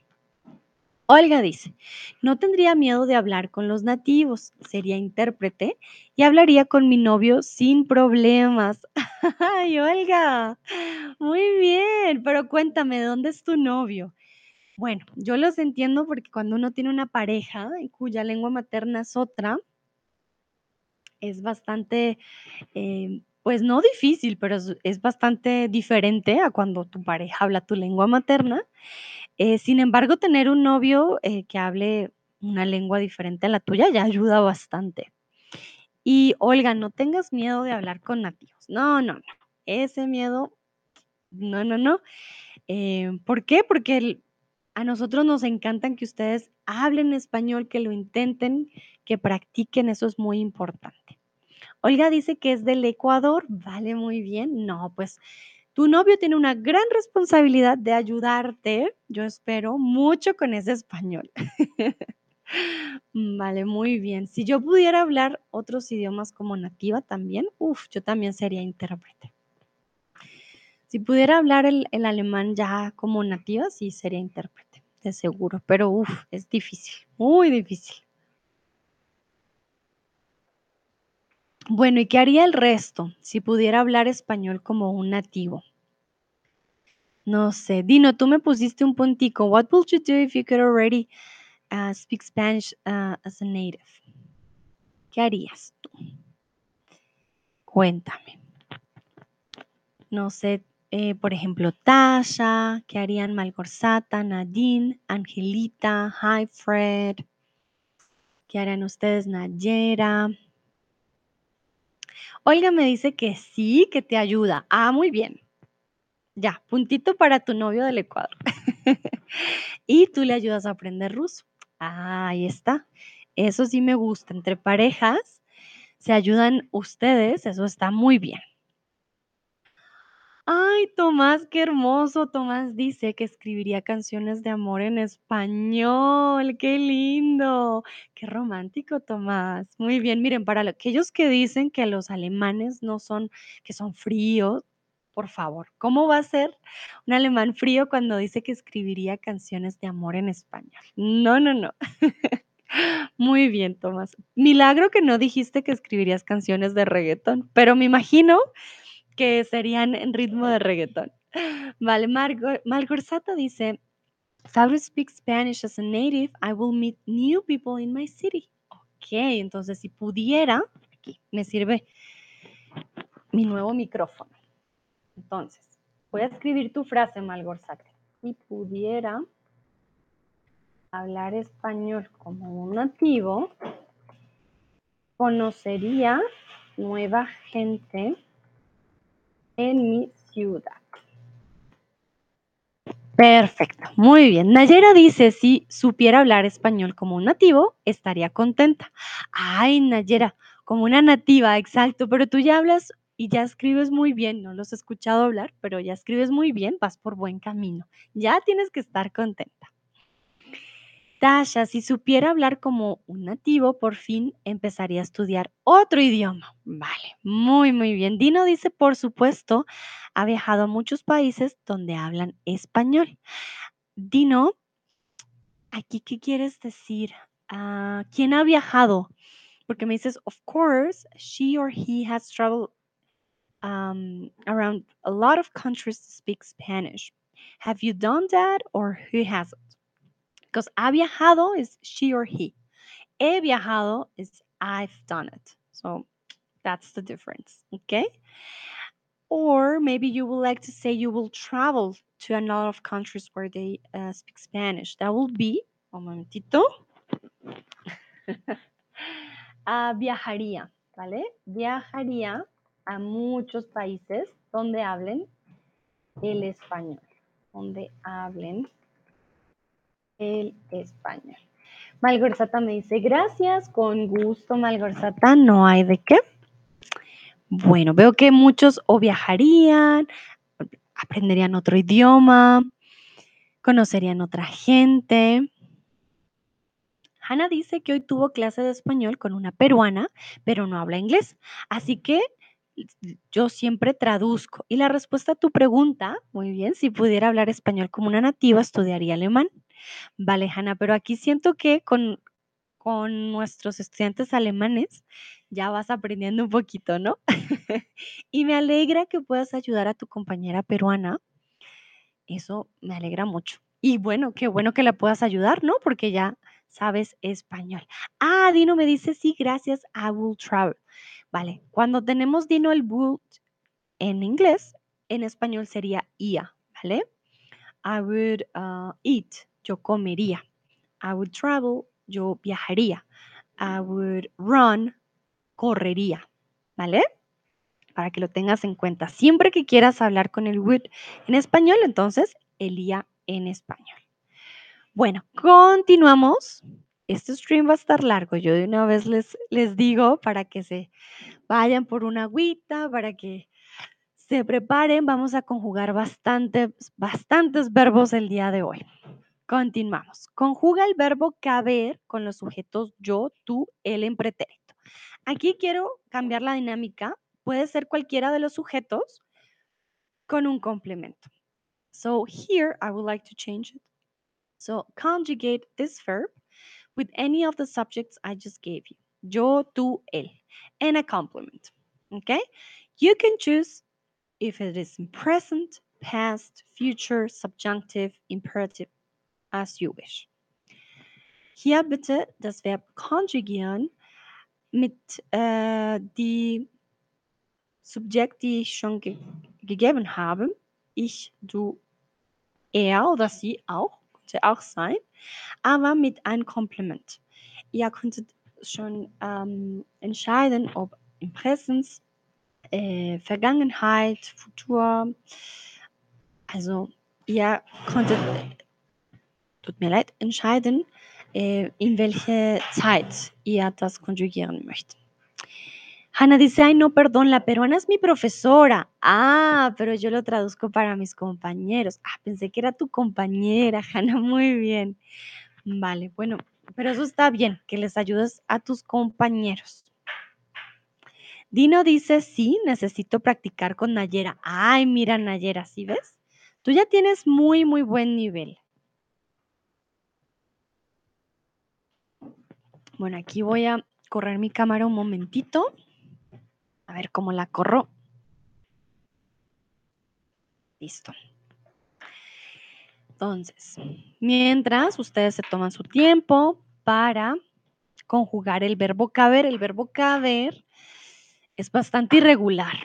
Olga dice, no tendría miedo de hablar con los nativos, sería intérprete y hablaría con mi novio sin problemas. Ay, Olga, muy bien, pero cuéntame, ¿dónde es tu novio? Bueno, yo los entiendo porque cuando uno tiene una pareja cuya lengua materna es otra, es bastante, eh, pues no difícil, pero es bastante diferente a cuando tu pareja habla tu lengua materna. Eh, sin embargo, tener un novio eh, que hable una lengua diferente a la tuya ya ayuda bastante. Y Olga, no tengas miedo de hablar con nativos. No, no, no. Ese miedo, no, no, no. Eh, ¿Por qué? Porque a nosotros nos encantan que ustedes hablen español, que lo intenten, que practiquen. Eso es muy importante. Olga dice que es del Ecuador. Vale, muy bien. No, pues tu novio tiene una gran responsabilidad de ayudarte, yo espero, mucho con ese español. Vale, muy bien. Si yo pudiera hablar otros idiomas como nativa también, uff, yo también sería intérprete. Si pudiera hablar el, alemán ya como nativa, sí sería intérprete, de seguro, pero uff, es difícil, muy difícil. Bueno, ¿y qué haría el resto si pudiera hablar español como un nativo? No sé. Dino, tú me pusiste un puntico. What would you do if you could already uh, speak Spanish uh, as a native? ¿Qué harías tú? Cuéntame. No sé, eh, por ejemplo, Tasha, ¿qué harían Malgorzata, Nadine, Angelita, Hi Fred? ¿Qué harían ustedes, Nayera? Olga me dice que sí, que te ayuda. Ah, muy bien. Ya, puntito para tu novio del Ecuador. y tú le ayudas a aprender ruso. Ah, ahí está. Eso sí me gusta. Entre parejas se ayudan ustedes. Eso está muy bien. Ay, Tomás, qué hermoso. Tomás dice que escribiría canciones de amor en español. Qué lindo. Qué romántico, Tomás. Muy bien. Miren, para aquellos que dicen que los alemanes no son, que son fríos, por favor, ¿cómo va a ser un alemán frío cuando dice que escribiría canciones de amor en español? No, no, no. Muy bien, Tomás. Milagro que no dijiste que escribirías canciones de reggaetón, pero me imagino que serían en ritmo de reggaetón. Vale, Malgorzata dice, if I speak Spanish as a native, I will meet new people in my city. Ok, entonces si pudiera, aquí me sirve mi nuevo micrófono. Entonces, voy a escribir tu frase, Malgorzata. Si pudiera hablar español como un nativo, conocería nueva gente en mi ciudad. Perfecto, muy bien. Nayera dice, si supiera hablar español como un nativo, estaría contenta. Ay, Nayera, como una nativa, exacto, pero tú ya hablas y ya escribes muy bien, no los he escuchado hablar, pero ya escribes muy bien, vas por buen camino. Ya tienes que estar contenta. Tasha, si supiera hablar como un nativo, por fin empezaría a estudiar otro idioma. Vale, muy, muy bien. Dino dice, por supuesto, ha viajado a muchos países donde hablan español. Dino, aquí, ¿qué quieres decir? Ah, ¿Quién ha viajado? Porque me dices, of course, she or he has traveled um, around a lot of countries to speak Spanish. Have you done that or who hasn't? Because ha viajado is she or he. He viajado is I've done it. So that's the difference. Okay. Or maybe you would like to say you will travel to a lot of countries where they uh, speak Spanish. That will be, un momentito. Ah, viajaría, ¿vale? Viajaría a muchos países donde hablen el español, donde hablen el español. Malgorzata me dice, gracias, con gusto, Malgorzata, no hay de qué. Bueno, veo que muchos o viajarían, aprenderían otro idioma, conocerían otra gente. Hannah dice que hoy tuvo clase de español con una peruana, pero no habla inglés. Así que yo siempre traduzco. Y la respuesta a tu pregunta, muy bien, si pudiera hablar español como una nativa, estudiaría alemán. Vale, Hannah, pero aquí siento que con, con nuestros estudiantes alemanes ya vas aprendiendo un poquito, ¿no? y me alegra que puedas ayudar a tu compañera peruana. Eso me alegra mucho. Y bueno, qué bueno que la puedas ayudar, ¿no? Porque ya sabes español. Ah, Dino me dice, sí, gracias, I will travel. Vale, cuando tenemos Dino el would en inglés, en español sería ia, ¿vale? I would uh, eat, yo comería. I would travel, yo viajaría. I would run, correría, ¿vale? Para que lo tengas en cuenta. Siempre que quieras hablar con el would en español, entonces el ia en español. Bueno, continuamos. Este stream va a estar largo. Yo de una vez les, les digo para que se vayan por una agüita, para que se preparen. Vamos a conjugar bastantes, bastantes verbos el día de hoy. Continuamos. Conjuga el verbo caber con los sujetos yo, tú, él en pretérito. Aquí quiero cambiar la dinámica. Puede ser cualquiera de los sujetos con un complemento. So here I would like to change it So conjugate this verb with any of the subjects I just gave you. Yo, tú, él. And a complement. Okay? You can choose if it is in present, past, future, subjunctive, imperative, as you wish. Hier bitte das Verb konjugieren mit äh, die Subjekt, die ich schon ge gegeben habe. Ich, du, er oder sie auch. könnte auch sein, aber mit einem Komplement. Ihr könntet schon ähm, entscheiden, ob im Präsens, äh, Vergangenheit, Futur, also ihr konntet, tut mir leid, entscheiden, äh, in welche Zeit ihr das konjugieren möchtet. Hanna dice, ay, no, perdón, la peruana es mi profesora. Ah, pero yo lo traduzco para mis compañeros. Ah, pensé que era tu compañera, Hanna, muy bien. Vale, bueno, pero eso está bien, que les ayudes a tus compañeros. Dino dice, sí, necesito practicar con Nayera. Ay, mira, Nayera, ¿sí ves? Tú ya tienes muy, muy buen nivel. Bueno, aquí voy a correr mi cámara un momentito. A ver cómo la corro. Listo. Entonces, mientras ustedes se toman su tiempo para conjugar el verbo caber, el verbo caber es bastante irregular.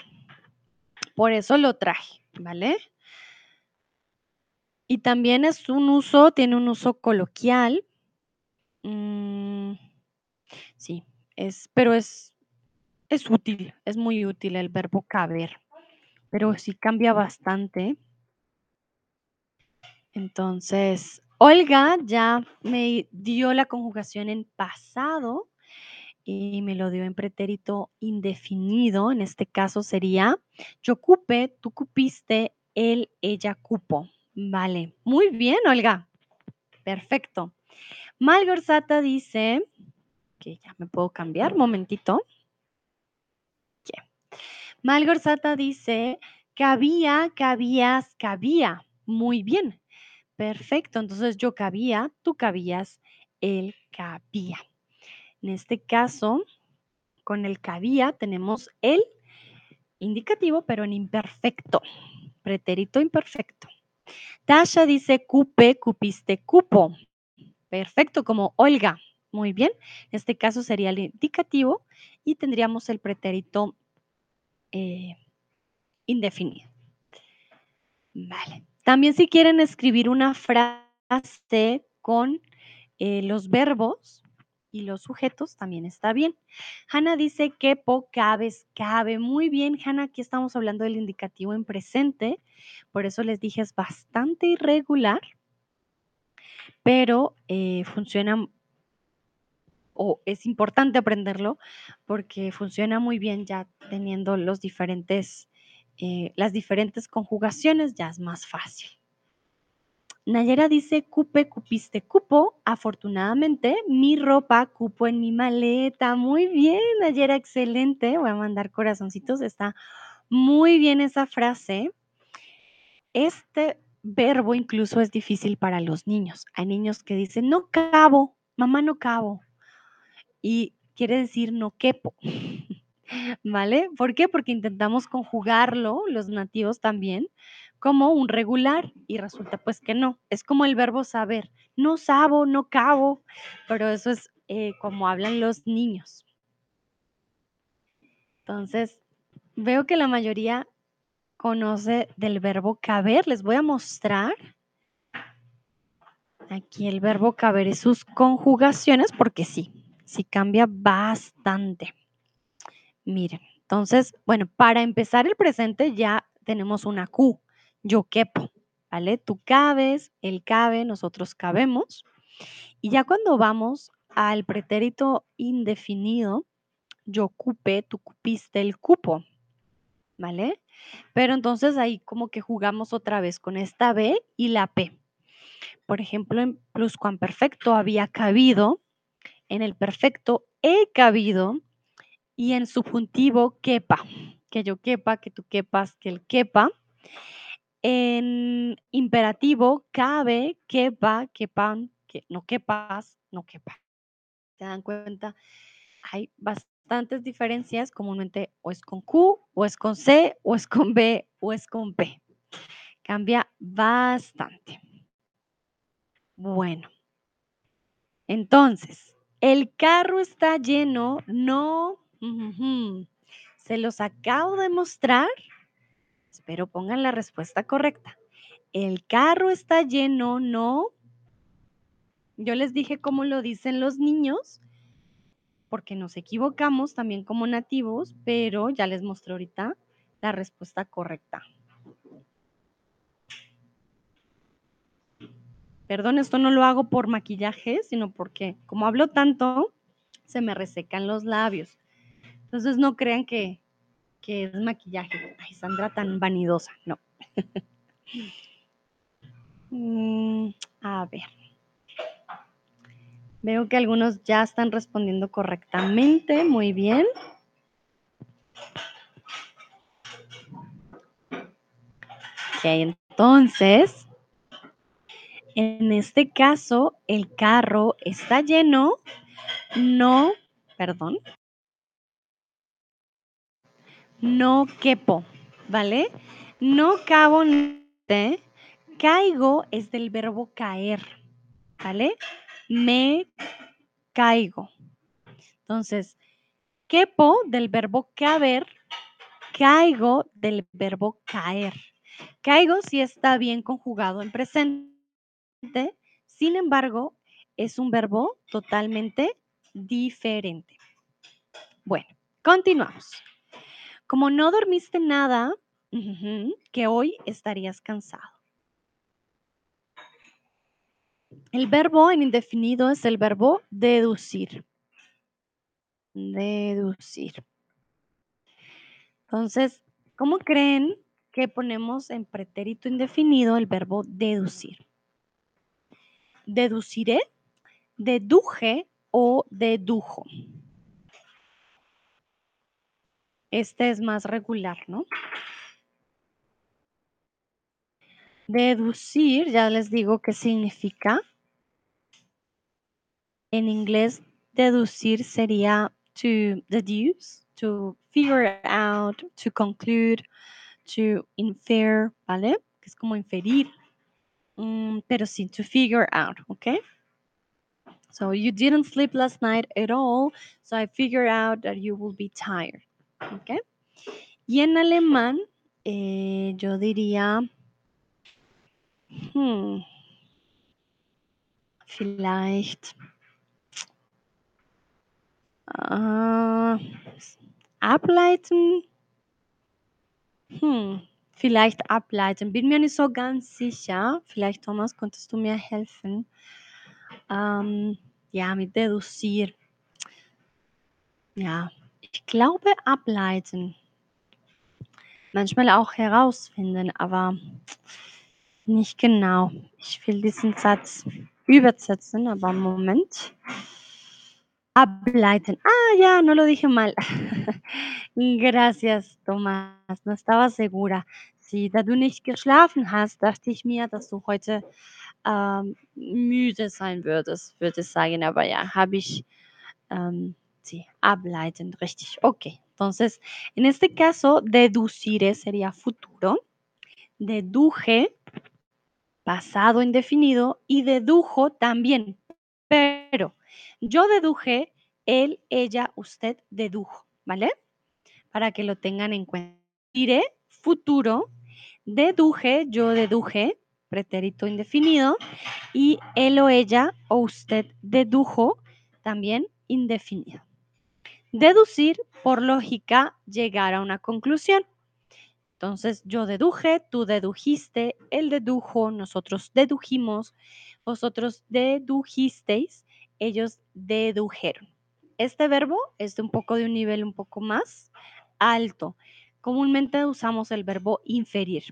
Por eso lo traje, ¿vale? Y también es un uso, tiene un uso coloquial. Mm, sí, es, pero es es útil, es muy útil el verbo caber. pero sí cambia bastante. Entonces, Olga ya me dio la conjugación en pasado y me lo dio en pretérito indefinido. En este caso sería yo cupé, tú cupiste, él, ella cupo. Vale, muy bien, Olga. Perfecto. Malgorzata dice que ya me puedo cambiar, momentito. Malgorzata dice cabía, cabías, cabía. Muy bien. Perfecto. Entonces yo cabía, tú cabías, él cabía. En este caso, con el cabía tenemos el indicativo, pero en imperfecto. Pretérito imperfecto. Tasha dice cupe, cupiste, cupo. Perfecto, como Olga. Muy bien. En este caso sería el indicativo y tendríamos el pretérito eh, indefinido. Vale. También si quieren escribir una frase con eh, los verbos y los sujetos, también está bien. Hanna dice quepo, cabes, cabe. Muy bien, Hanna, aquí estamos hablando del indicativo en presente. Por eso les dije es bastante irregular, pero eh, funciona o es importante aprenderlo porque funciona muy bien ya teniendo los diferentes, eh, las diferentes conjugaciones, ya es más fácil. Nayera dice, cupe, cupiste, cupo. Afortunadamente, mi ropa cupo en mi maleta. Muy bien, Nayera, excelente. Voy a mandar corazoncitos. Está muy bien esa frase. Este verbo incluso es difícil para los niños. Hay niños que dicen, no cabo, mamá no cabo. Y quiere decir no quepo. ¿Vale? ¿Por qué? Porque intentamos conjugarlo, los nativos también, como un regular y resulta pues que no. Es como el verbo saber. No sabo, no cabo, pero eso es eh, como hablan los niños. Entonces, veo que la mayoría conoce del verbo caber. Les voy a mostrar aquí el verbo caber y sus conjugaciones, porque sí, sí cambia bastante. Miren, entonces, bueno, para empezar el presente ya tenemos una Q yo quepo, ¿vale? Tú cabes, él cabe, nosotros cabemos. Y ya cuando vamos al pretérito indefinido, yo cupe, tú cupiste el cupo, ¿vale? Pero entonces ahí como que jugamos otra vez con esta B y la P. Por ejemplo, en pluscuamperfecto había cabido, en el perfecto he cabido y en subjuntivo quepa, que yo quepa, que tú quepas, que él quepa. En imperativo, cabe, quepa, quepan, que no quepas, no quepa. ¿Se dan cuenta? Hay bastantes diferencias, comúnmente o es con Q, o es con C, o es con B, o es con P. Cambia bastante. Bueno, entonces, el carro está lleno, no, se los acabo de mostrar Espero pongan la respuesta correcta. El carro está lleno, no. Yo les dije cómo lo dicen los niños, porque nos equivocamos también como nativos, pero ya les mostré ahorita la respuesta correcta. Perdón, esto no lo hago por maquillaje, sino porque como hablo tanto, se me resecan los labios. Entonces no crean que, que es maquillaje. Ay, Sandra tan vanidosa, no. Mm, a ver. Veo que algunos ya están respondiendo correctamente. Muy bien. Ok, entonces, en este caso, el carro está lleno. No, perdón, no quepo, ¿vale? No cabo, caigo es del verbo caer, ¿vale? Me caigo. Entonces, quepo del verbo caber, caigo del verbo caer. Caigo si está bien conjugado en presente, sin embargo, es un verbo totalmente diferente. Bueno, continuamos. Como no dormiste nada, que hoy estarías cansado. El verbo en indefinido es el verbo deducir. Deducir. Entonces, ¿cómo creen que ponemos en pretérito indefinido el verbo deducir? Deduciré, deduje o dedujo. Este es más regular, ¿no? Deducir, ya les digo qué significa. En inglés, deducir sería to deduce, to figure out, to conclude, to infer, ¿vale? Que es como inferir, mm, pero sí, to figure out, okay? So you didn't sleep last night at all, so I figured out that you will be tired, okay? Y en alemán, eh, yo diría, hmm, vielleicht, ah, ableiten, hm, vielleicht ableiten. Bin mir nicht so ganz sicher. Vielleicht, Thomas, könntest du mir helfen? Ähm, ja, mit deducir. Ja, ich glaube ableiten. Manchmal auch herausfinden, aber nicht genau. Ich will diesen Satz übersetzen, aber Moment. Ableiten. Ah, ya, no lo dije mal. Gracias, Thomas. No estaba segura. Sí, da du nicht geschlafen hast, dachte ich mir, dass du heute ähm, müde sein würdest, würde ich sagen. Aber ja, habe ich ähm, sí, ableiten, richtig. Ok. Entonces, en este caso, deduciré sería futuro. Deduje, pasado indefinido. Y dedujo también. Yo deduje, él, ella, usted dedujo, ¿vale? Para que lo tengan en cuenta. Diré futuro, deduje, yo deduje, pretérito indefinido, y él o ella o usted dedujo, también indefinido. Deducir, por lógica, llegar a una conclusión. Entonces, yo deduje, tú dedujiste, él dedujo, nosotros dedujimos, vosotros dedujisteis, ellos dedujeron. Este verbo es de un poco de un nivel un poco más alto. Comúnmente usamos el verbo inferir,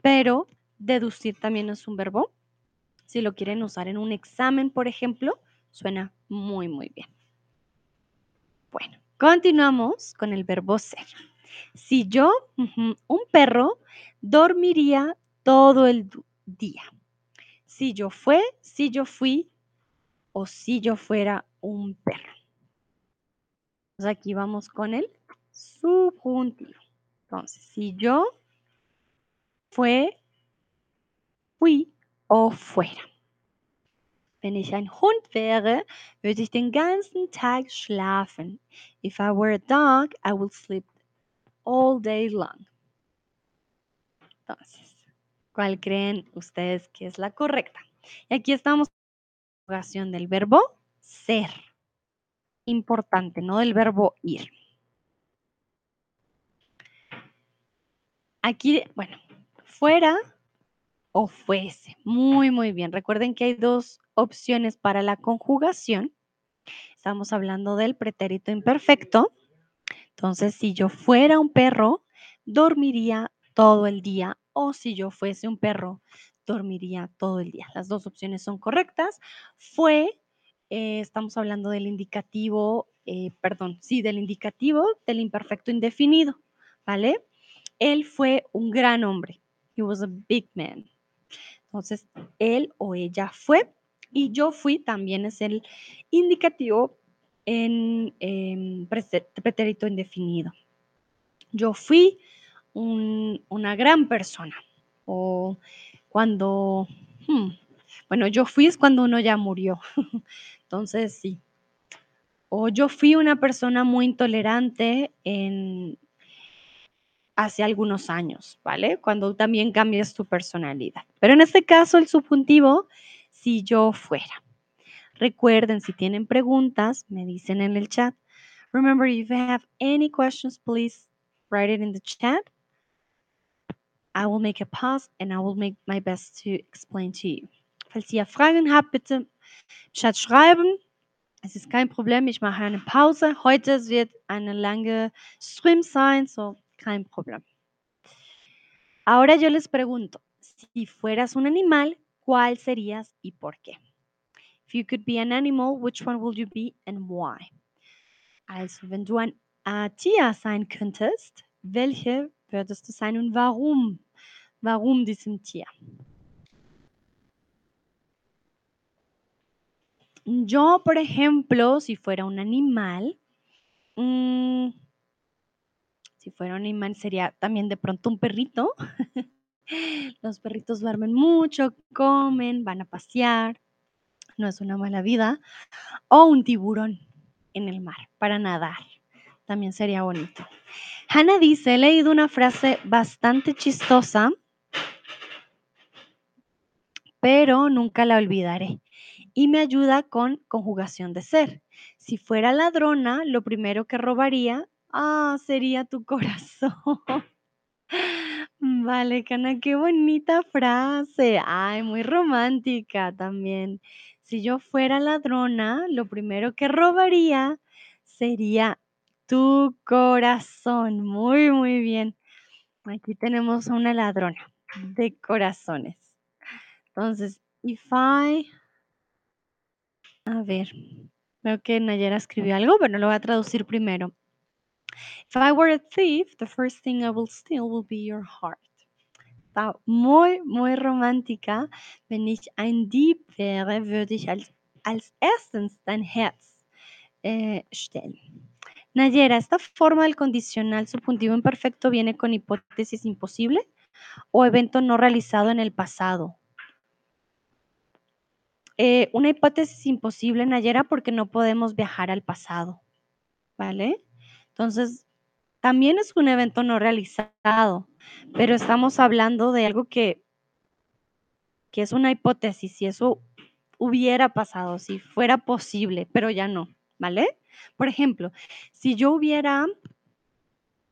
pero deducir también es un verbo. Si lo quieren usar en un examen, por ejemplo, suena muy, muy bien. Bueno, continuamos con el verbo ser. Si yo, un perro, dormiría todo el día. Si yo fue, si yo fui o si yo fuera un perro. Aquí vamos con el subjuntivo. Entonces, si yo fue, fui o fuera. Wenn ich ein Hund wäre, würde ich den ganzen Tag schlafen. If I were a dog, I would sleep all day long. Entonces, ¿cuál creen ustedes que es la correcta? Y aquí estamos conjugación del verbo ser. Importante, no del verbo ir. Aquí, bueno, fuera o fuese. Muy, muy bien. Recuerden que hay dos opciones para la conjugación. Estamos hablando del pretérito imperfecto. Entonces, si yo fuera un perro, dormiría todo el día. O si yo fuese un perro, dormiría todo el día. Las dos opciones son correctas. Fue, eh, estamos hablando del indicativo, eh, perdón, sí, del indicativo del imperfecto indefinido, ¿vale? Él fue un gran hombre. He was a big man. Entonces, él o ella fue y yo fui también es el indicativo en em, pretérito indefinido. Yo fui un- una gran persona. O cuando, hmm, bueno, yo fui es cuando uno ya murió. Entonces, sí. O yo fui una persona muy intolerante en, hace algunos años, ¿vale? Cuando también cambias tu personalidad. Pero en este caso, el subjuntivo, si yo fuera. Recuerden, si tienen preguntas, me dicen en el chat. Remember, if you have any questions, please write it in the chat. I will make a pause and I will make my best to explain to you. Falls ihr Fragen habt, bitte Chat schreiben. Es ist kein Problem, ich mache eine Pause. Heute wird eine lange Stream sein, so kein Problem. Ahora yo les pregunto, si fueras un animal, ¿cuál serías y por qué? If you could be an animal, which one would you be and why? Also, wenn du ein äh, Tier sein könntest, welche würdest du sein und warum? Warum? Yo, por ejemplo, si fuera un animal, mm, si fuera un animal sería también de pronto un perrito. Los perritos duermen mucho, comen, van a pasear, no es una mala vida. O un tiburón en el mar para nadar, también sería bonito. Hannah dice, he leído una frase bastante chistosa, pero nunca la olvidaré. Y me ayuda con conjugación de ser. Si fuera ladrona, lo primero que robaría, ah, sería tu corazón. Vale, Cana, qué bonita frase. Ay, muy romántica también. Si yo fuera ladrona, lo primero que robaría sería tu corazón. Muy, muy bien. Aquí tenemos una ladrona de corazones. Entonces, if I... A ver, veo que Nayera escribió algo, pero lo voy a traducir primero. If I were a thief, the first thing I will steal will be your heart. Está muy, muy romántica. Wenn ich ein Dieb wäre, würde ich als, als erstens dein Herz eh, stellen. Nayera, ¿esta forma del condicional subjuntivo imperfecto viene con hipótesis imposible o evento no realizado en el pasado? Eh, una hipótesis imposible, Nayera, porque no podemos viajar al pasado, ¿vale? Entonces, también es un evento no realizado, pero estamos hablando de algo que, que es una hipótesis, si eso hubiera pasado, si fuera posible, pero ya no, ¿vale? Por ejemplo, si yo hubiera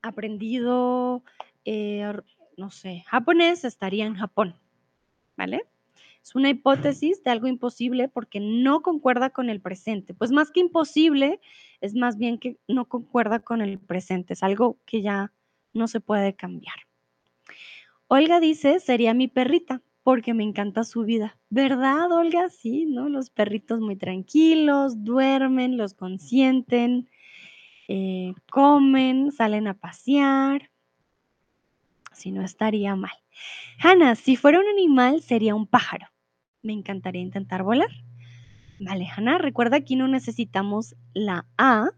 aprendido, eh, no sé, japonés, estaría en Japón, ¿vale? Es una hipótesis de algo imposible porque no concuerda con el presente. Pues más que imposible, es más bien que no concuerda con el presente. Es algo que ya no se puede cambiar. Olga dice, sería mi perrita porque me encanta su vida. ¿Verdad, Olga? Sí, ¿no? Los perritos muy tranquilos, duermen, los consienten, eh, comen, salen a pasear. Si no estaría mal. Hannah, si fuera un animal, sería un pájaro me encantaría intentar volar. Vale, Hanna, recuerda aquí no necesitamos la A,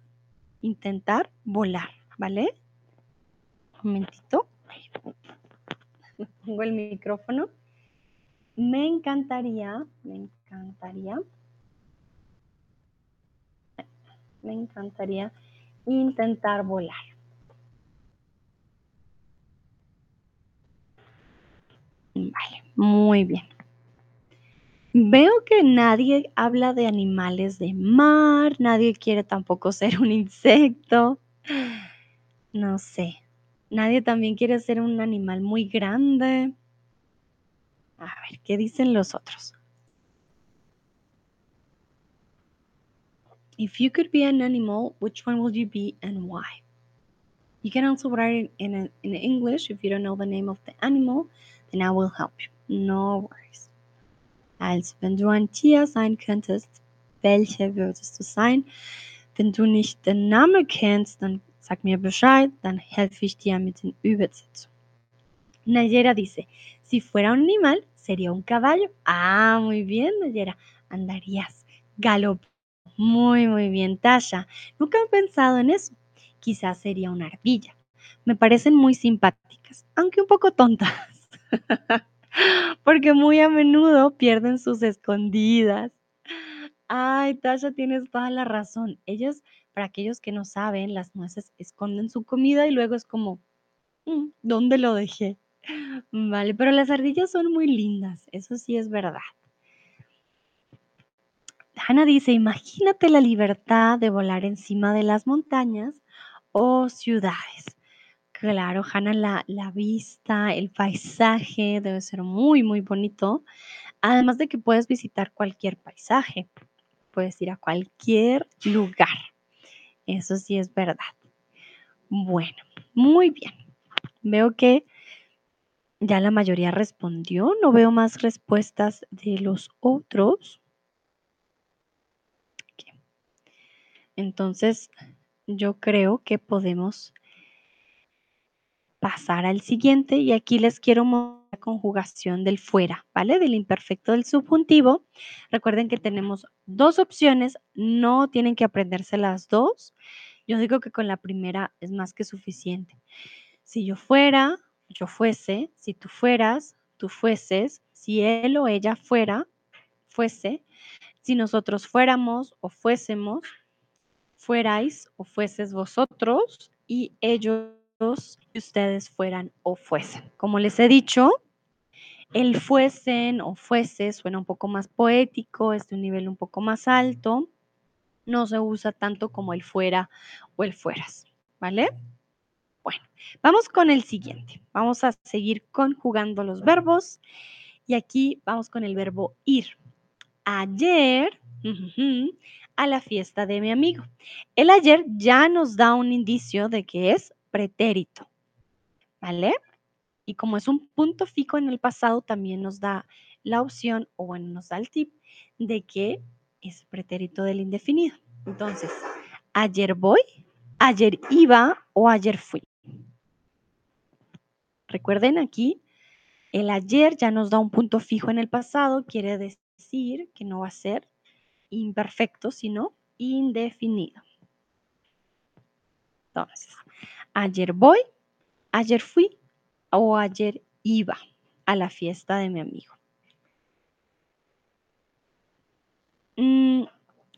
intentar volar, ¿vale? Un momentito. Pongo el micrófono. Me encantaría, me encantaría, me encantaría intentar volar. Vale, muy bien. Veo que nadie habla de animales de mar, nadie quiere tampoco ser un insecto. No sé. Nadie también quiere ser un animal muy grande. A ver, ¿qué dicen los otros? If you could be an animal, which one would you be and why? You can also write it in, in English if you don't know the name of the animal, then I will help you. No worries. Also, wenn du ein Tier sein könntest, welche würdest du sein? Wenn du nicht den Namen kennst, dann sag mir Bescheid, dann helfe ich dir mit den Übersetzungen. Nayera dice, si fuera un animal, sería un caballo. Ah, muy bien, Nayera. Andarías galop. Muy, muy bien, Tasha. Nunca he pensado en eso. Quizás sería una ardilla. Me parecen muy simpáticas, aunque un poco tontas. porque muy a menudo pierden sus escondidas. Ay, Tasha, tienes toda la razón. Ellas, para aquellos que no saben, las nueces esconden su comida y luego es como, mm, ¿dónde lo dejé? Vale, pero las ardillas son muy lindas, eso sí es verdad. Hannah dice, imagínate la libertad de volar encima de las montañas o ciudades. Claro, Hanna, la, la vista, el paisaje debe ser muy, muy bonito. Además de que puedes visitar cualquier paisaje, puedes ir a cualquier lugar. Eso sí es verdad. Bueno, muy bien. Veo que ya la mayoría respondió. No veo más respuestas de los otros. Entonces, yo creo que podemos pasar al siguiente y aquí les quiero mostrar la conjugación del fuera, ¿vale? Del imperfecto del subjuntivo. Recuerden que tenemos dos opciones, no tienen que aprenderse las dos. Yo digo que con la primera es más que suficiente. Si yo fuera, yo fuese, si tú fueras, tú fueses, si él o ella fuera, fuese, si nosotros fuéramos o fuésemos, fuerais o fueses vosotros y ellos y ustedes fueran o fuesen. Como les he dicho, el fuesen o fuese suena un poco más poético, es de un nivel un poco más alto, no se usa tanto como el fuera o el fueras, ¿vale? Bueno, vamos con el siguiente. Vamos a seguir conjugando los verbos y aquí vamos con el verbo ir. Ayer a la fiesta de mi amigo. El ayer ya nos da un indicio de que es pretérito, ¿vale? Y como es un punto fijo en el pasado, también nos da la opción, o bueno, nos da el tip de que es pretérito del indefinido. Entonces, ayer voy, ayer iba o ayer fui. Recuerden aquí, el ayer ya nos da un punto fijo en el pasado, quiere decir que no va a ser imperfecto, sino indefinido. Entonces, ayer voy, ayer fui o ayer iba a la fiesta de mi amigo. Mm,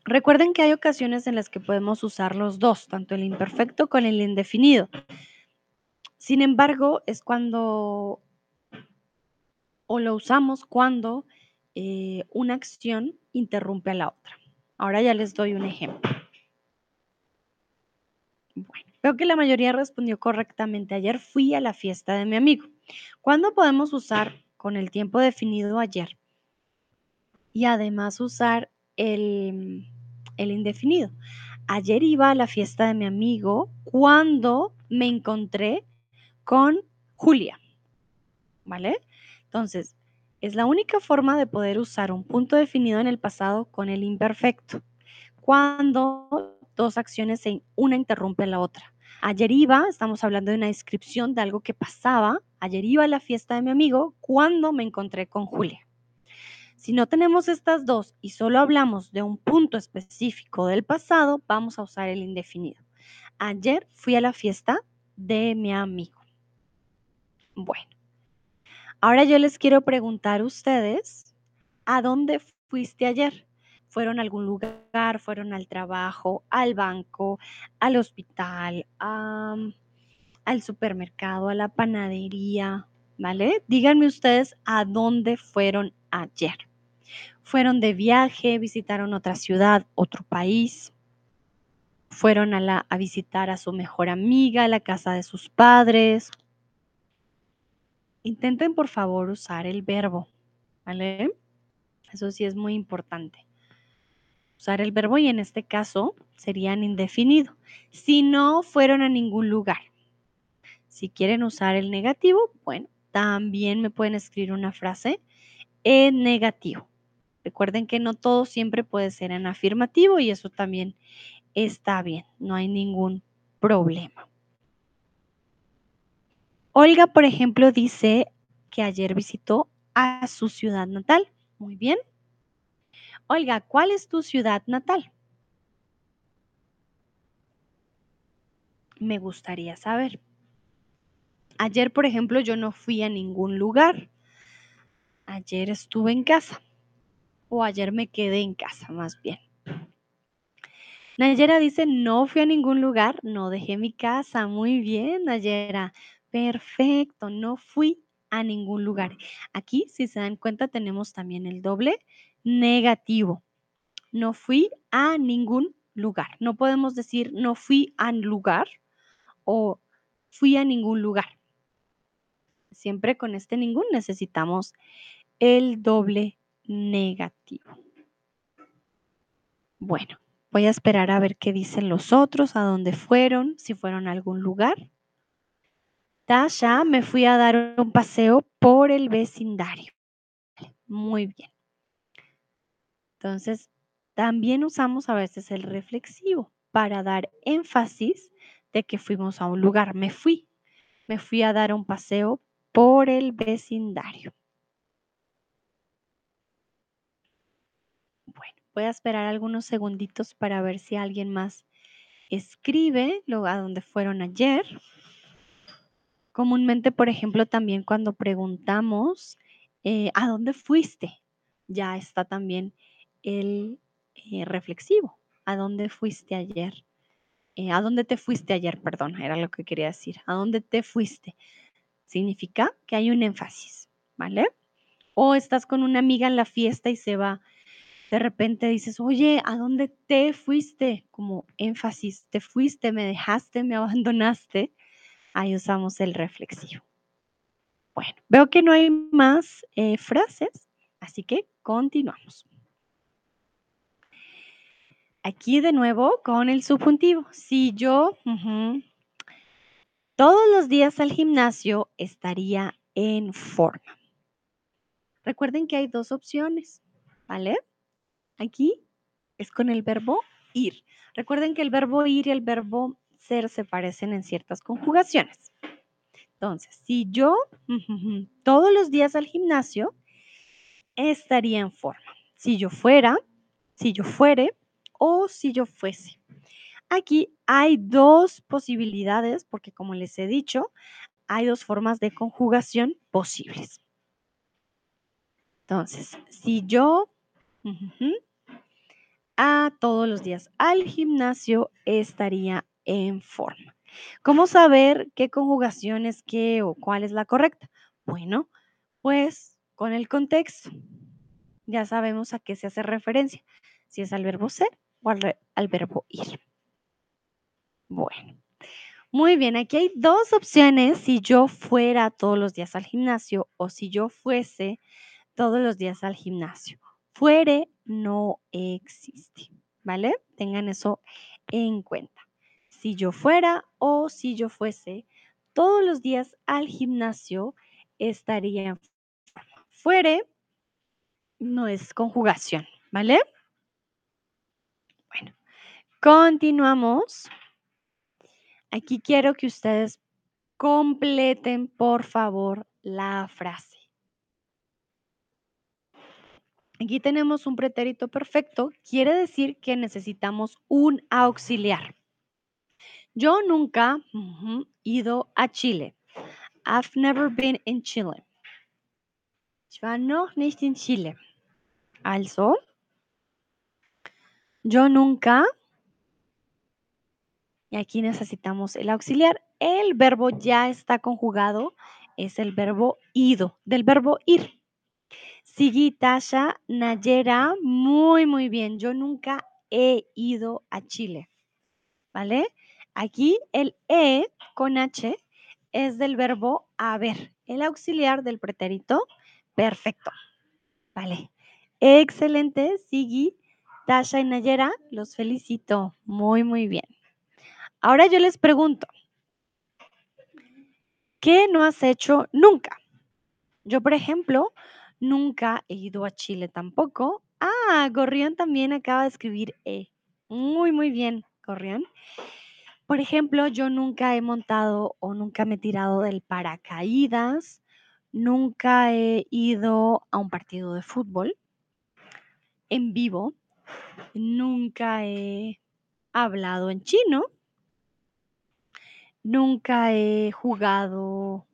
recuerden que hay ocasiones en las que podemos usar los dos, tanto el imperfecto con el indefinido. Sin embargo, es cuando, o lo usamos cuando eh, una acción interrumpe a la otra. Ahora ya les doy un ejemplo. Bueno, veo que la mayoría respondió correctamente. Ayer fui a la fiesta de mi amigo. ¿Cuándo podemos usar con el tiempo definido ayer? Y además usar el, el indefinido. Ayer iba a la fiesta de mi amigo cuando me encontré con Julia. ¿Vale? Entonces, es la única forma de poder usar un punto definido en el pasado con el imperfecto. Cuando dos acciones, una interrumpe la otra. Ayer iba, estamos hablando de una descripción de algo que pasaba. Ayer iba a la fiesta de mi amigo cuando me encontré con Julia. Si no tenemos estas dos y solo hablamos de un punto específico del pasado, vamos a usar el indefinido. Ayer fui a la fiesta de mi amigo. Bueno, ahora yo les quiero preguntar a ustedes, ¿a dónde fuiste ayer? ¿Fueron a algún lugar? ¿Fueron al trabajo, al banco, al hospital, al supermercado, a la panadería? ¿Vale? Díganme ustedes a dónde fueron ayer. ¿Fueron de viaje, visitaron otra ciudad, otro país? ¿Fueron a, a visitar a su mejor amiga, a la casa de sus padres? Intenten por favor usar el verbo, ¿vale? Eso sí es muy importante. Usar el verbo y en este caso serían indefinido. Si no fueron a ningún lugar. Si quieren usar el negativo, bueno, también me pueden escribir una frase en negativo. Recuerden que no todo siempre puede ser en afirmativo y eso también está bien, no hay ningún problema. Olga, por ejemplo, dice que ayer visitó a su ciudad natal. Muy bien. Olga, ¿cuál es tu ciudad natal? Me gustaría saber. Ayer, por ejemplo, yo no fui a ningún lugar. Ayer estuve en casa. O ayer me quedé en casa, más bien. Nayera dice, no fui a ningún lugar, no dejé mi casa. Muy bien, Nayera. Perfecto, no fui a ningún lugar. Aquí, si se dan cuenta, tenemos también el doble negativo. No fui a ningún lugar. No podemos decir no fui a lugar o fui a ningún lugar. Siempre con este ningún necesitamos el doble negativo. Bueno, voy a esperar a ver qué dicen los otros, a dónde fueron, si fueron a algún lugar. Tasha, me fui a dar un paseo por el vecindario. Muy bien. Entonces, también usamos a veces el reflexivo para dar énfasis de que fuimos a un lugar. Me fui, me fui a dar un paseo por el vecindario. Bueno, voy a esperar algunos segunditos para ver si alguien más escribe a dónde fueron ayer. Comúnmente, por ejemplo, también cuando preguntamos eh, ¿a dónde fuiste? Ya está también el eh, reflexivo. ¿A dónde fuiste ayer? Eh, ¿A dónde te fuiste ayer? Perdón, era lo que quería decir. ¿A dónde te fuiste? Significa que hay un énfasis, ¿vale? O estás con una amiga en la fiesta y se va. De repente dices, oye, ¿a dónde te fuiste? Como énfasis, te fuiste, me dejaste, me abandonaste. Ahí usamos el reflexivo. Bueno, veo que no hay más eh, frases, así que continuamos. Aquí de nuevo con el subjuntivo. Si yo todos los días al gimnasio estaría en forma. Recuerden que hay dos opciones, ¿vale? Aquí es con el verbo ir. Recuerden que el verbo ir y el verbo ser se parecen en ciertas conjugaciones. Entonces, si yo todos los días al gimnasio, estaría en forma. Si yo fuera, si yo fuere o si yo fuese. Aquí hay dos posibilidades, porque como les he dicho, hay dos formas de conjugación posibles. Entonces, si yo a todos los días al gimnasio estaría en forma. ¿Cómo saber qué conjugación es qué o cuál es la correcta? Bueno, pues con el contexto. Ya sabemos a qué se hace referencia, si es al verbo ser al, al verbo ir. Bueno, muy bien, aquí hay dos opciones si yo fuera todos los días al gimnasio o si yo fuese todos los días al gimnasio. Fuere no existe, ¿vale? Tengan eso en cuenta si yo fuera o si yo fuese todos los días al gimnasio, estaría. Fuere no es conjugación, ¿vale? Continuamos. Aquí quiero que ustedes completen, por favor, la frase. Aquí tenemos un pretérito perfecto, quiere decir que necesitamos un auxiliar. Yo nunca he ido a Chile. I've never been in Chile. Ich war noch nicht in Chile. Also, yo nunca. Y aquí necesitamos el auxiliar. El verbo ya está conjugado. Es el verbo ido, del verbo ir. Sigui, Tasha, Nayera, muy, muy bien. Yo nunca he ido a Chile. ¿Vale? Aquí el e con h es del verbo haber, el auxiliar del pretérito perfecto. Vale. Excelente, Sigi, Tasha y Nayera, los felicito. Muy, muy bien. Ahora yo les pregunto, ¿qué no has hecho nunca? Yo, por ejemplo, nunca he ido a Chile tampoco. Ah, Gorrión también acaba de escribir E. Muy, muy bien, Gorrión. Por ejemplo, yo nunca he montado o nunca me he tirado del paracaídas, nunca he ido a un partido de fútbol en vivo, nunca he hablado en chino, nunca he jugado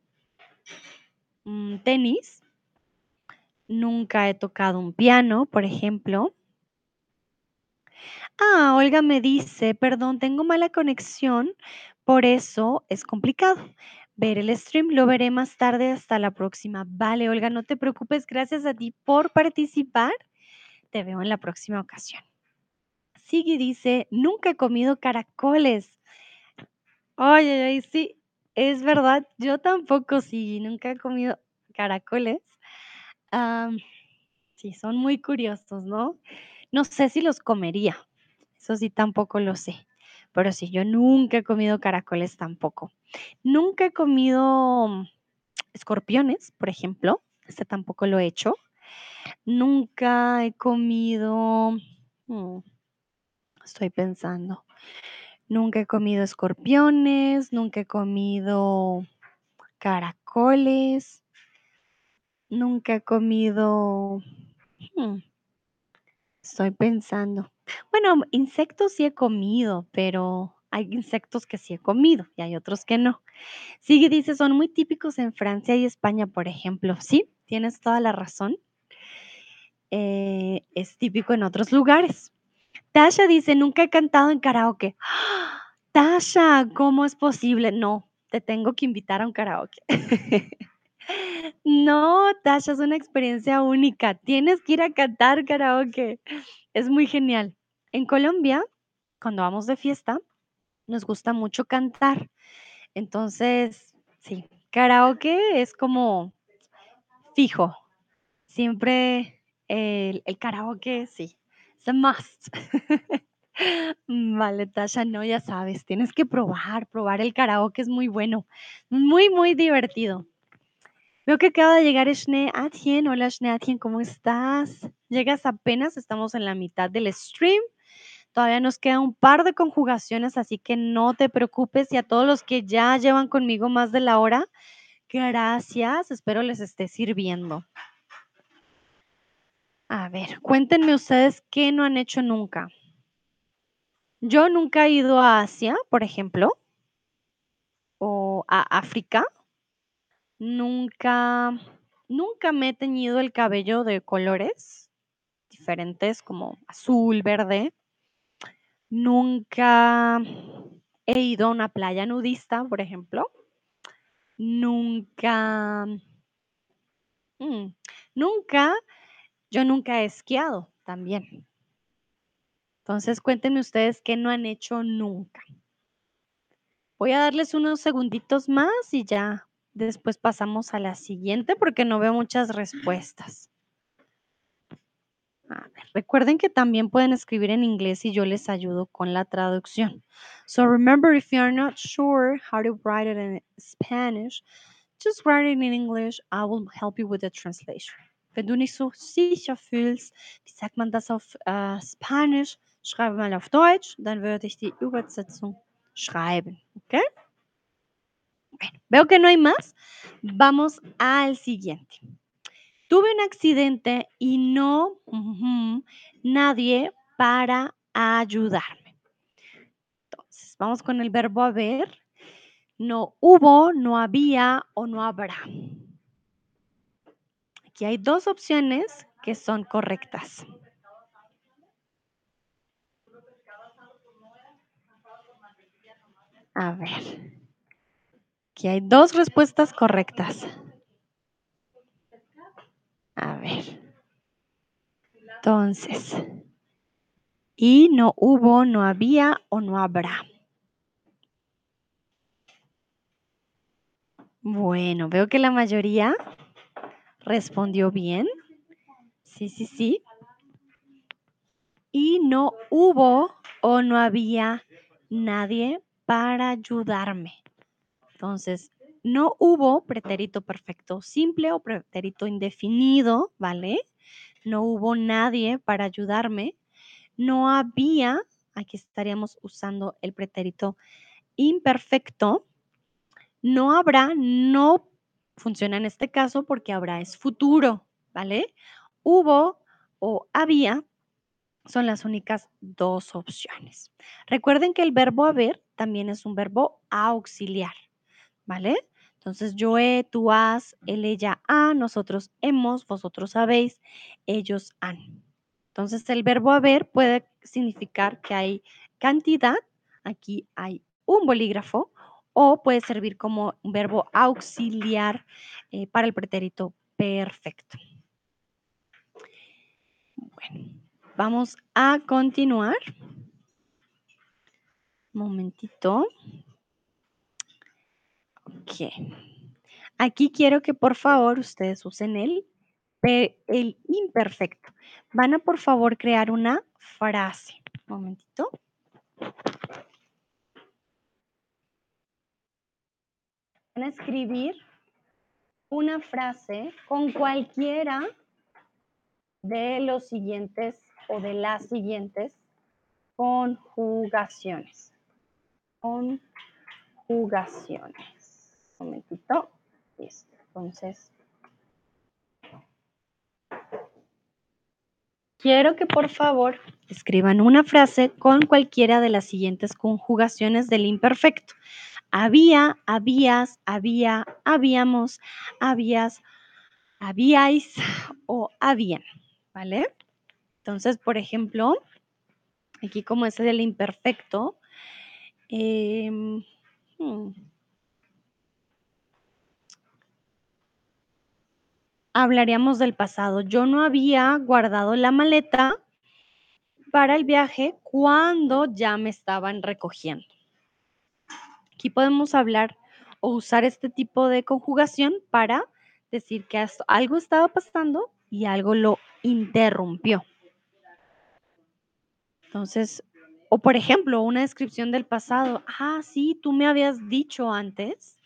mm, tenis, nunca he tocado un piano, por ejemplo, Ah, Olga me dice, perdón, tengo mala conexión, por eso es complicado. Ver el stream lo veré más tarde, hasta la próxima. Vale, Olga, no te preocupes, gracias a ti por participar. Te veo en la próxima ocasión. Sigui dice, nunca he comido caracoles. Oye, sí, Es verdad, yo tampoco, sí, nunca he comido caracoles. Sí, son muy curiosos, ¿no? No sé si los comería, eso sí tampoco lo sé, pero sí, yo nunca he comido caracoles tampoco. Nunca he comido escorpiones, por ejemplo, este tampoco lo he hecho. Nunca he comido, mm, estoy pensando, nunca he comido escorpiones, nunca he comido caracoles, nunca he comido, mm, estoy pensando. Bueno, insectos sí he comido, pero hay insectos que sí he comido y hay otros que no. Sí, dice, son muy típicos en Francia y España, por ejemplo. Sí, tienes toda la razón. Eh, es típico en otros lugares. Tasha dice, nunca he cantado en karaoke. Tasha, ¿cómo es posible? No, te tengo que invitar a un karaoke. no, Tasha, es una experiencia única. Tienes que ir a cantar karaoke. Es muy genial. En Colombia, cuando vamos de fiesta, nos gusta mucho cantar. Entonces, sí, karaoke es como fijo. Siempre el karaoke, sí, a must. Vale, Tasha, no, ya sabes, tienes que probar, probar el karaoke es muy bueno, muy, muy divertido. Veo que acaba de llegar Shne Atien. Hola Shne Atien, ¿cómo estás? Llegas apenas, estamos en la mitad del stream. Todavía nos queda un par de conjugaciones, así que no te preocupes. Y a todos los que ya llevan conmigo más de la hora, gracias. Espero les esté sirviendo. A ver, cuéntenme ustedes qué no han hecho nunca. Yo nunca he ido a Asia, por ejemplo, o a África. Nunca, nunca me he teñido el cabello de colores diferentes como azul, verde. Nunca he ido a una playa nudista, por ejemplo. Nunca, mm, nunca, yo nunca he esquiado también. Entonces, cuéntenme ustedes qué no han hecho nunca. Voy a darles unos segunditos más y ya después pasamos a la siguiente porque no veo muchas respuestas. Recuerden que también pueden escribir en inglés y yo les ayudo con la traducción. So remember, if you're not sure how to write it in Spanish, just write it in English. I will help you with the translation. Wenn du nicht so sicher fühlst, wie sagt man das auf äh, Spanisch, schreibe mal auf Deutsch, dann würde ich die Übersetzung schreiben. ¿Ok? Bueno, veo que no hay más. Vamos al siguiente. Tuve un accidente y no ujú, nadie para ayudarme. Entonces, vamos con el verbo haber. No hubo, no había o no habrá. Aquí hay dos opciones que son correctas. A ver. Aquí hay dos respuestas correctas. A ver. Entonces, y no hubo, no había o no habrá. Bueno, veo que la mayoría respondió bien. Sí, sí, sí. Y no hubo o no había nadie para ayudarme. Entonces, no hubo pretérito perfecto simple o pretérito indefinido, ¿vale? No hubo nadie para ayudarme. No había, aquí estaríamos usando el pretérito imperfecto. No habrá, no funciona en este caso porque habrá es futuro, ¿vale? Hubo o había son las únicas dos opciones. Recuerden que el verbo haber también es un verbo auxiliar, ¿vale? Entonces yo he, tú has, él, ella, ha, nosotros hemos, vosotros sabéis, ellos han. Entonces el verbo haber puede significar que hay cantidad, aquí hay un bolígrafo, o puede servir como un verbo auxiliar eh, para el pretérito perfecto. Bueno, vamos a continuar. Momentito. Ok. Aquí quiero que por favor ustedes usen el, el imperfecto. Van a por favor crear una frase. Momentito. Van a escribir una frase con cualquiera de los siguientes o de las siguientes conjugaciones. Conjugaciones. Un momentito. Listo. Entonces, quiero que por favor escriban una frase con cualquiera de las siguientes conjugaciones del imperfecto. Había, habías, había, habíamos, habías, habíais o habían, ¿vale? Entonces, por ejemplo, aquí como ese del imperfecto, em, hmm, hablaríamos del pasado. Yo no había guardado la maleta para el viaje cuando ya me estaban recogiendo. Aquí podemos hablar o usar este tipo de conjugación para decir que algo estaba pasando y algo lo interrumpió. Entonces, o por ejemplo, una descripción del pasado. Ah, sí, tú me habías dicho antes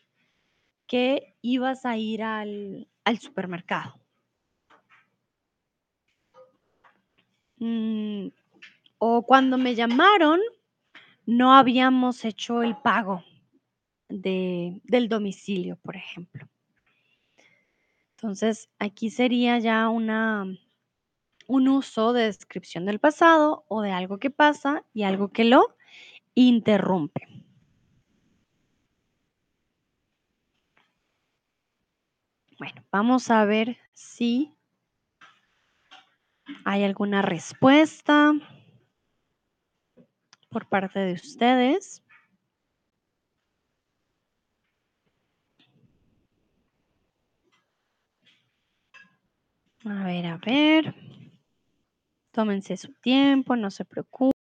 que ibas a ir al, al supermercado. Mm, o cuando me llamaron, no habíamos hecho el pago de, del domicilio, por ejemplo. Entonces, aquí sería ya una, un uso de descripción del pasado o de algo que pasa y algo que lo interrumpe. Bueno, vamos a ver si hay alguna respuesta por parte de ustedes. A ver, a ver. Tómense su tiempo, no se preocupen.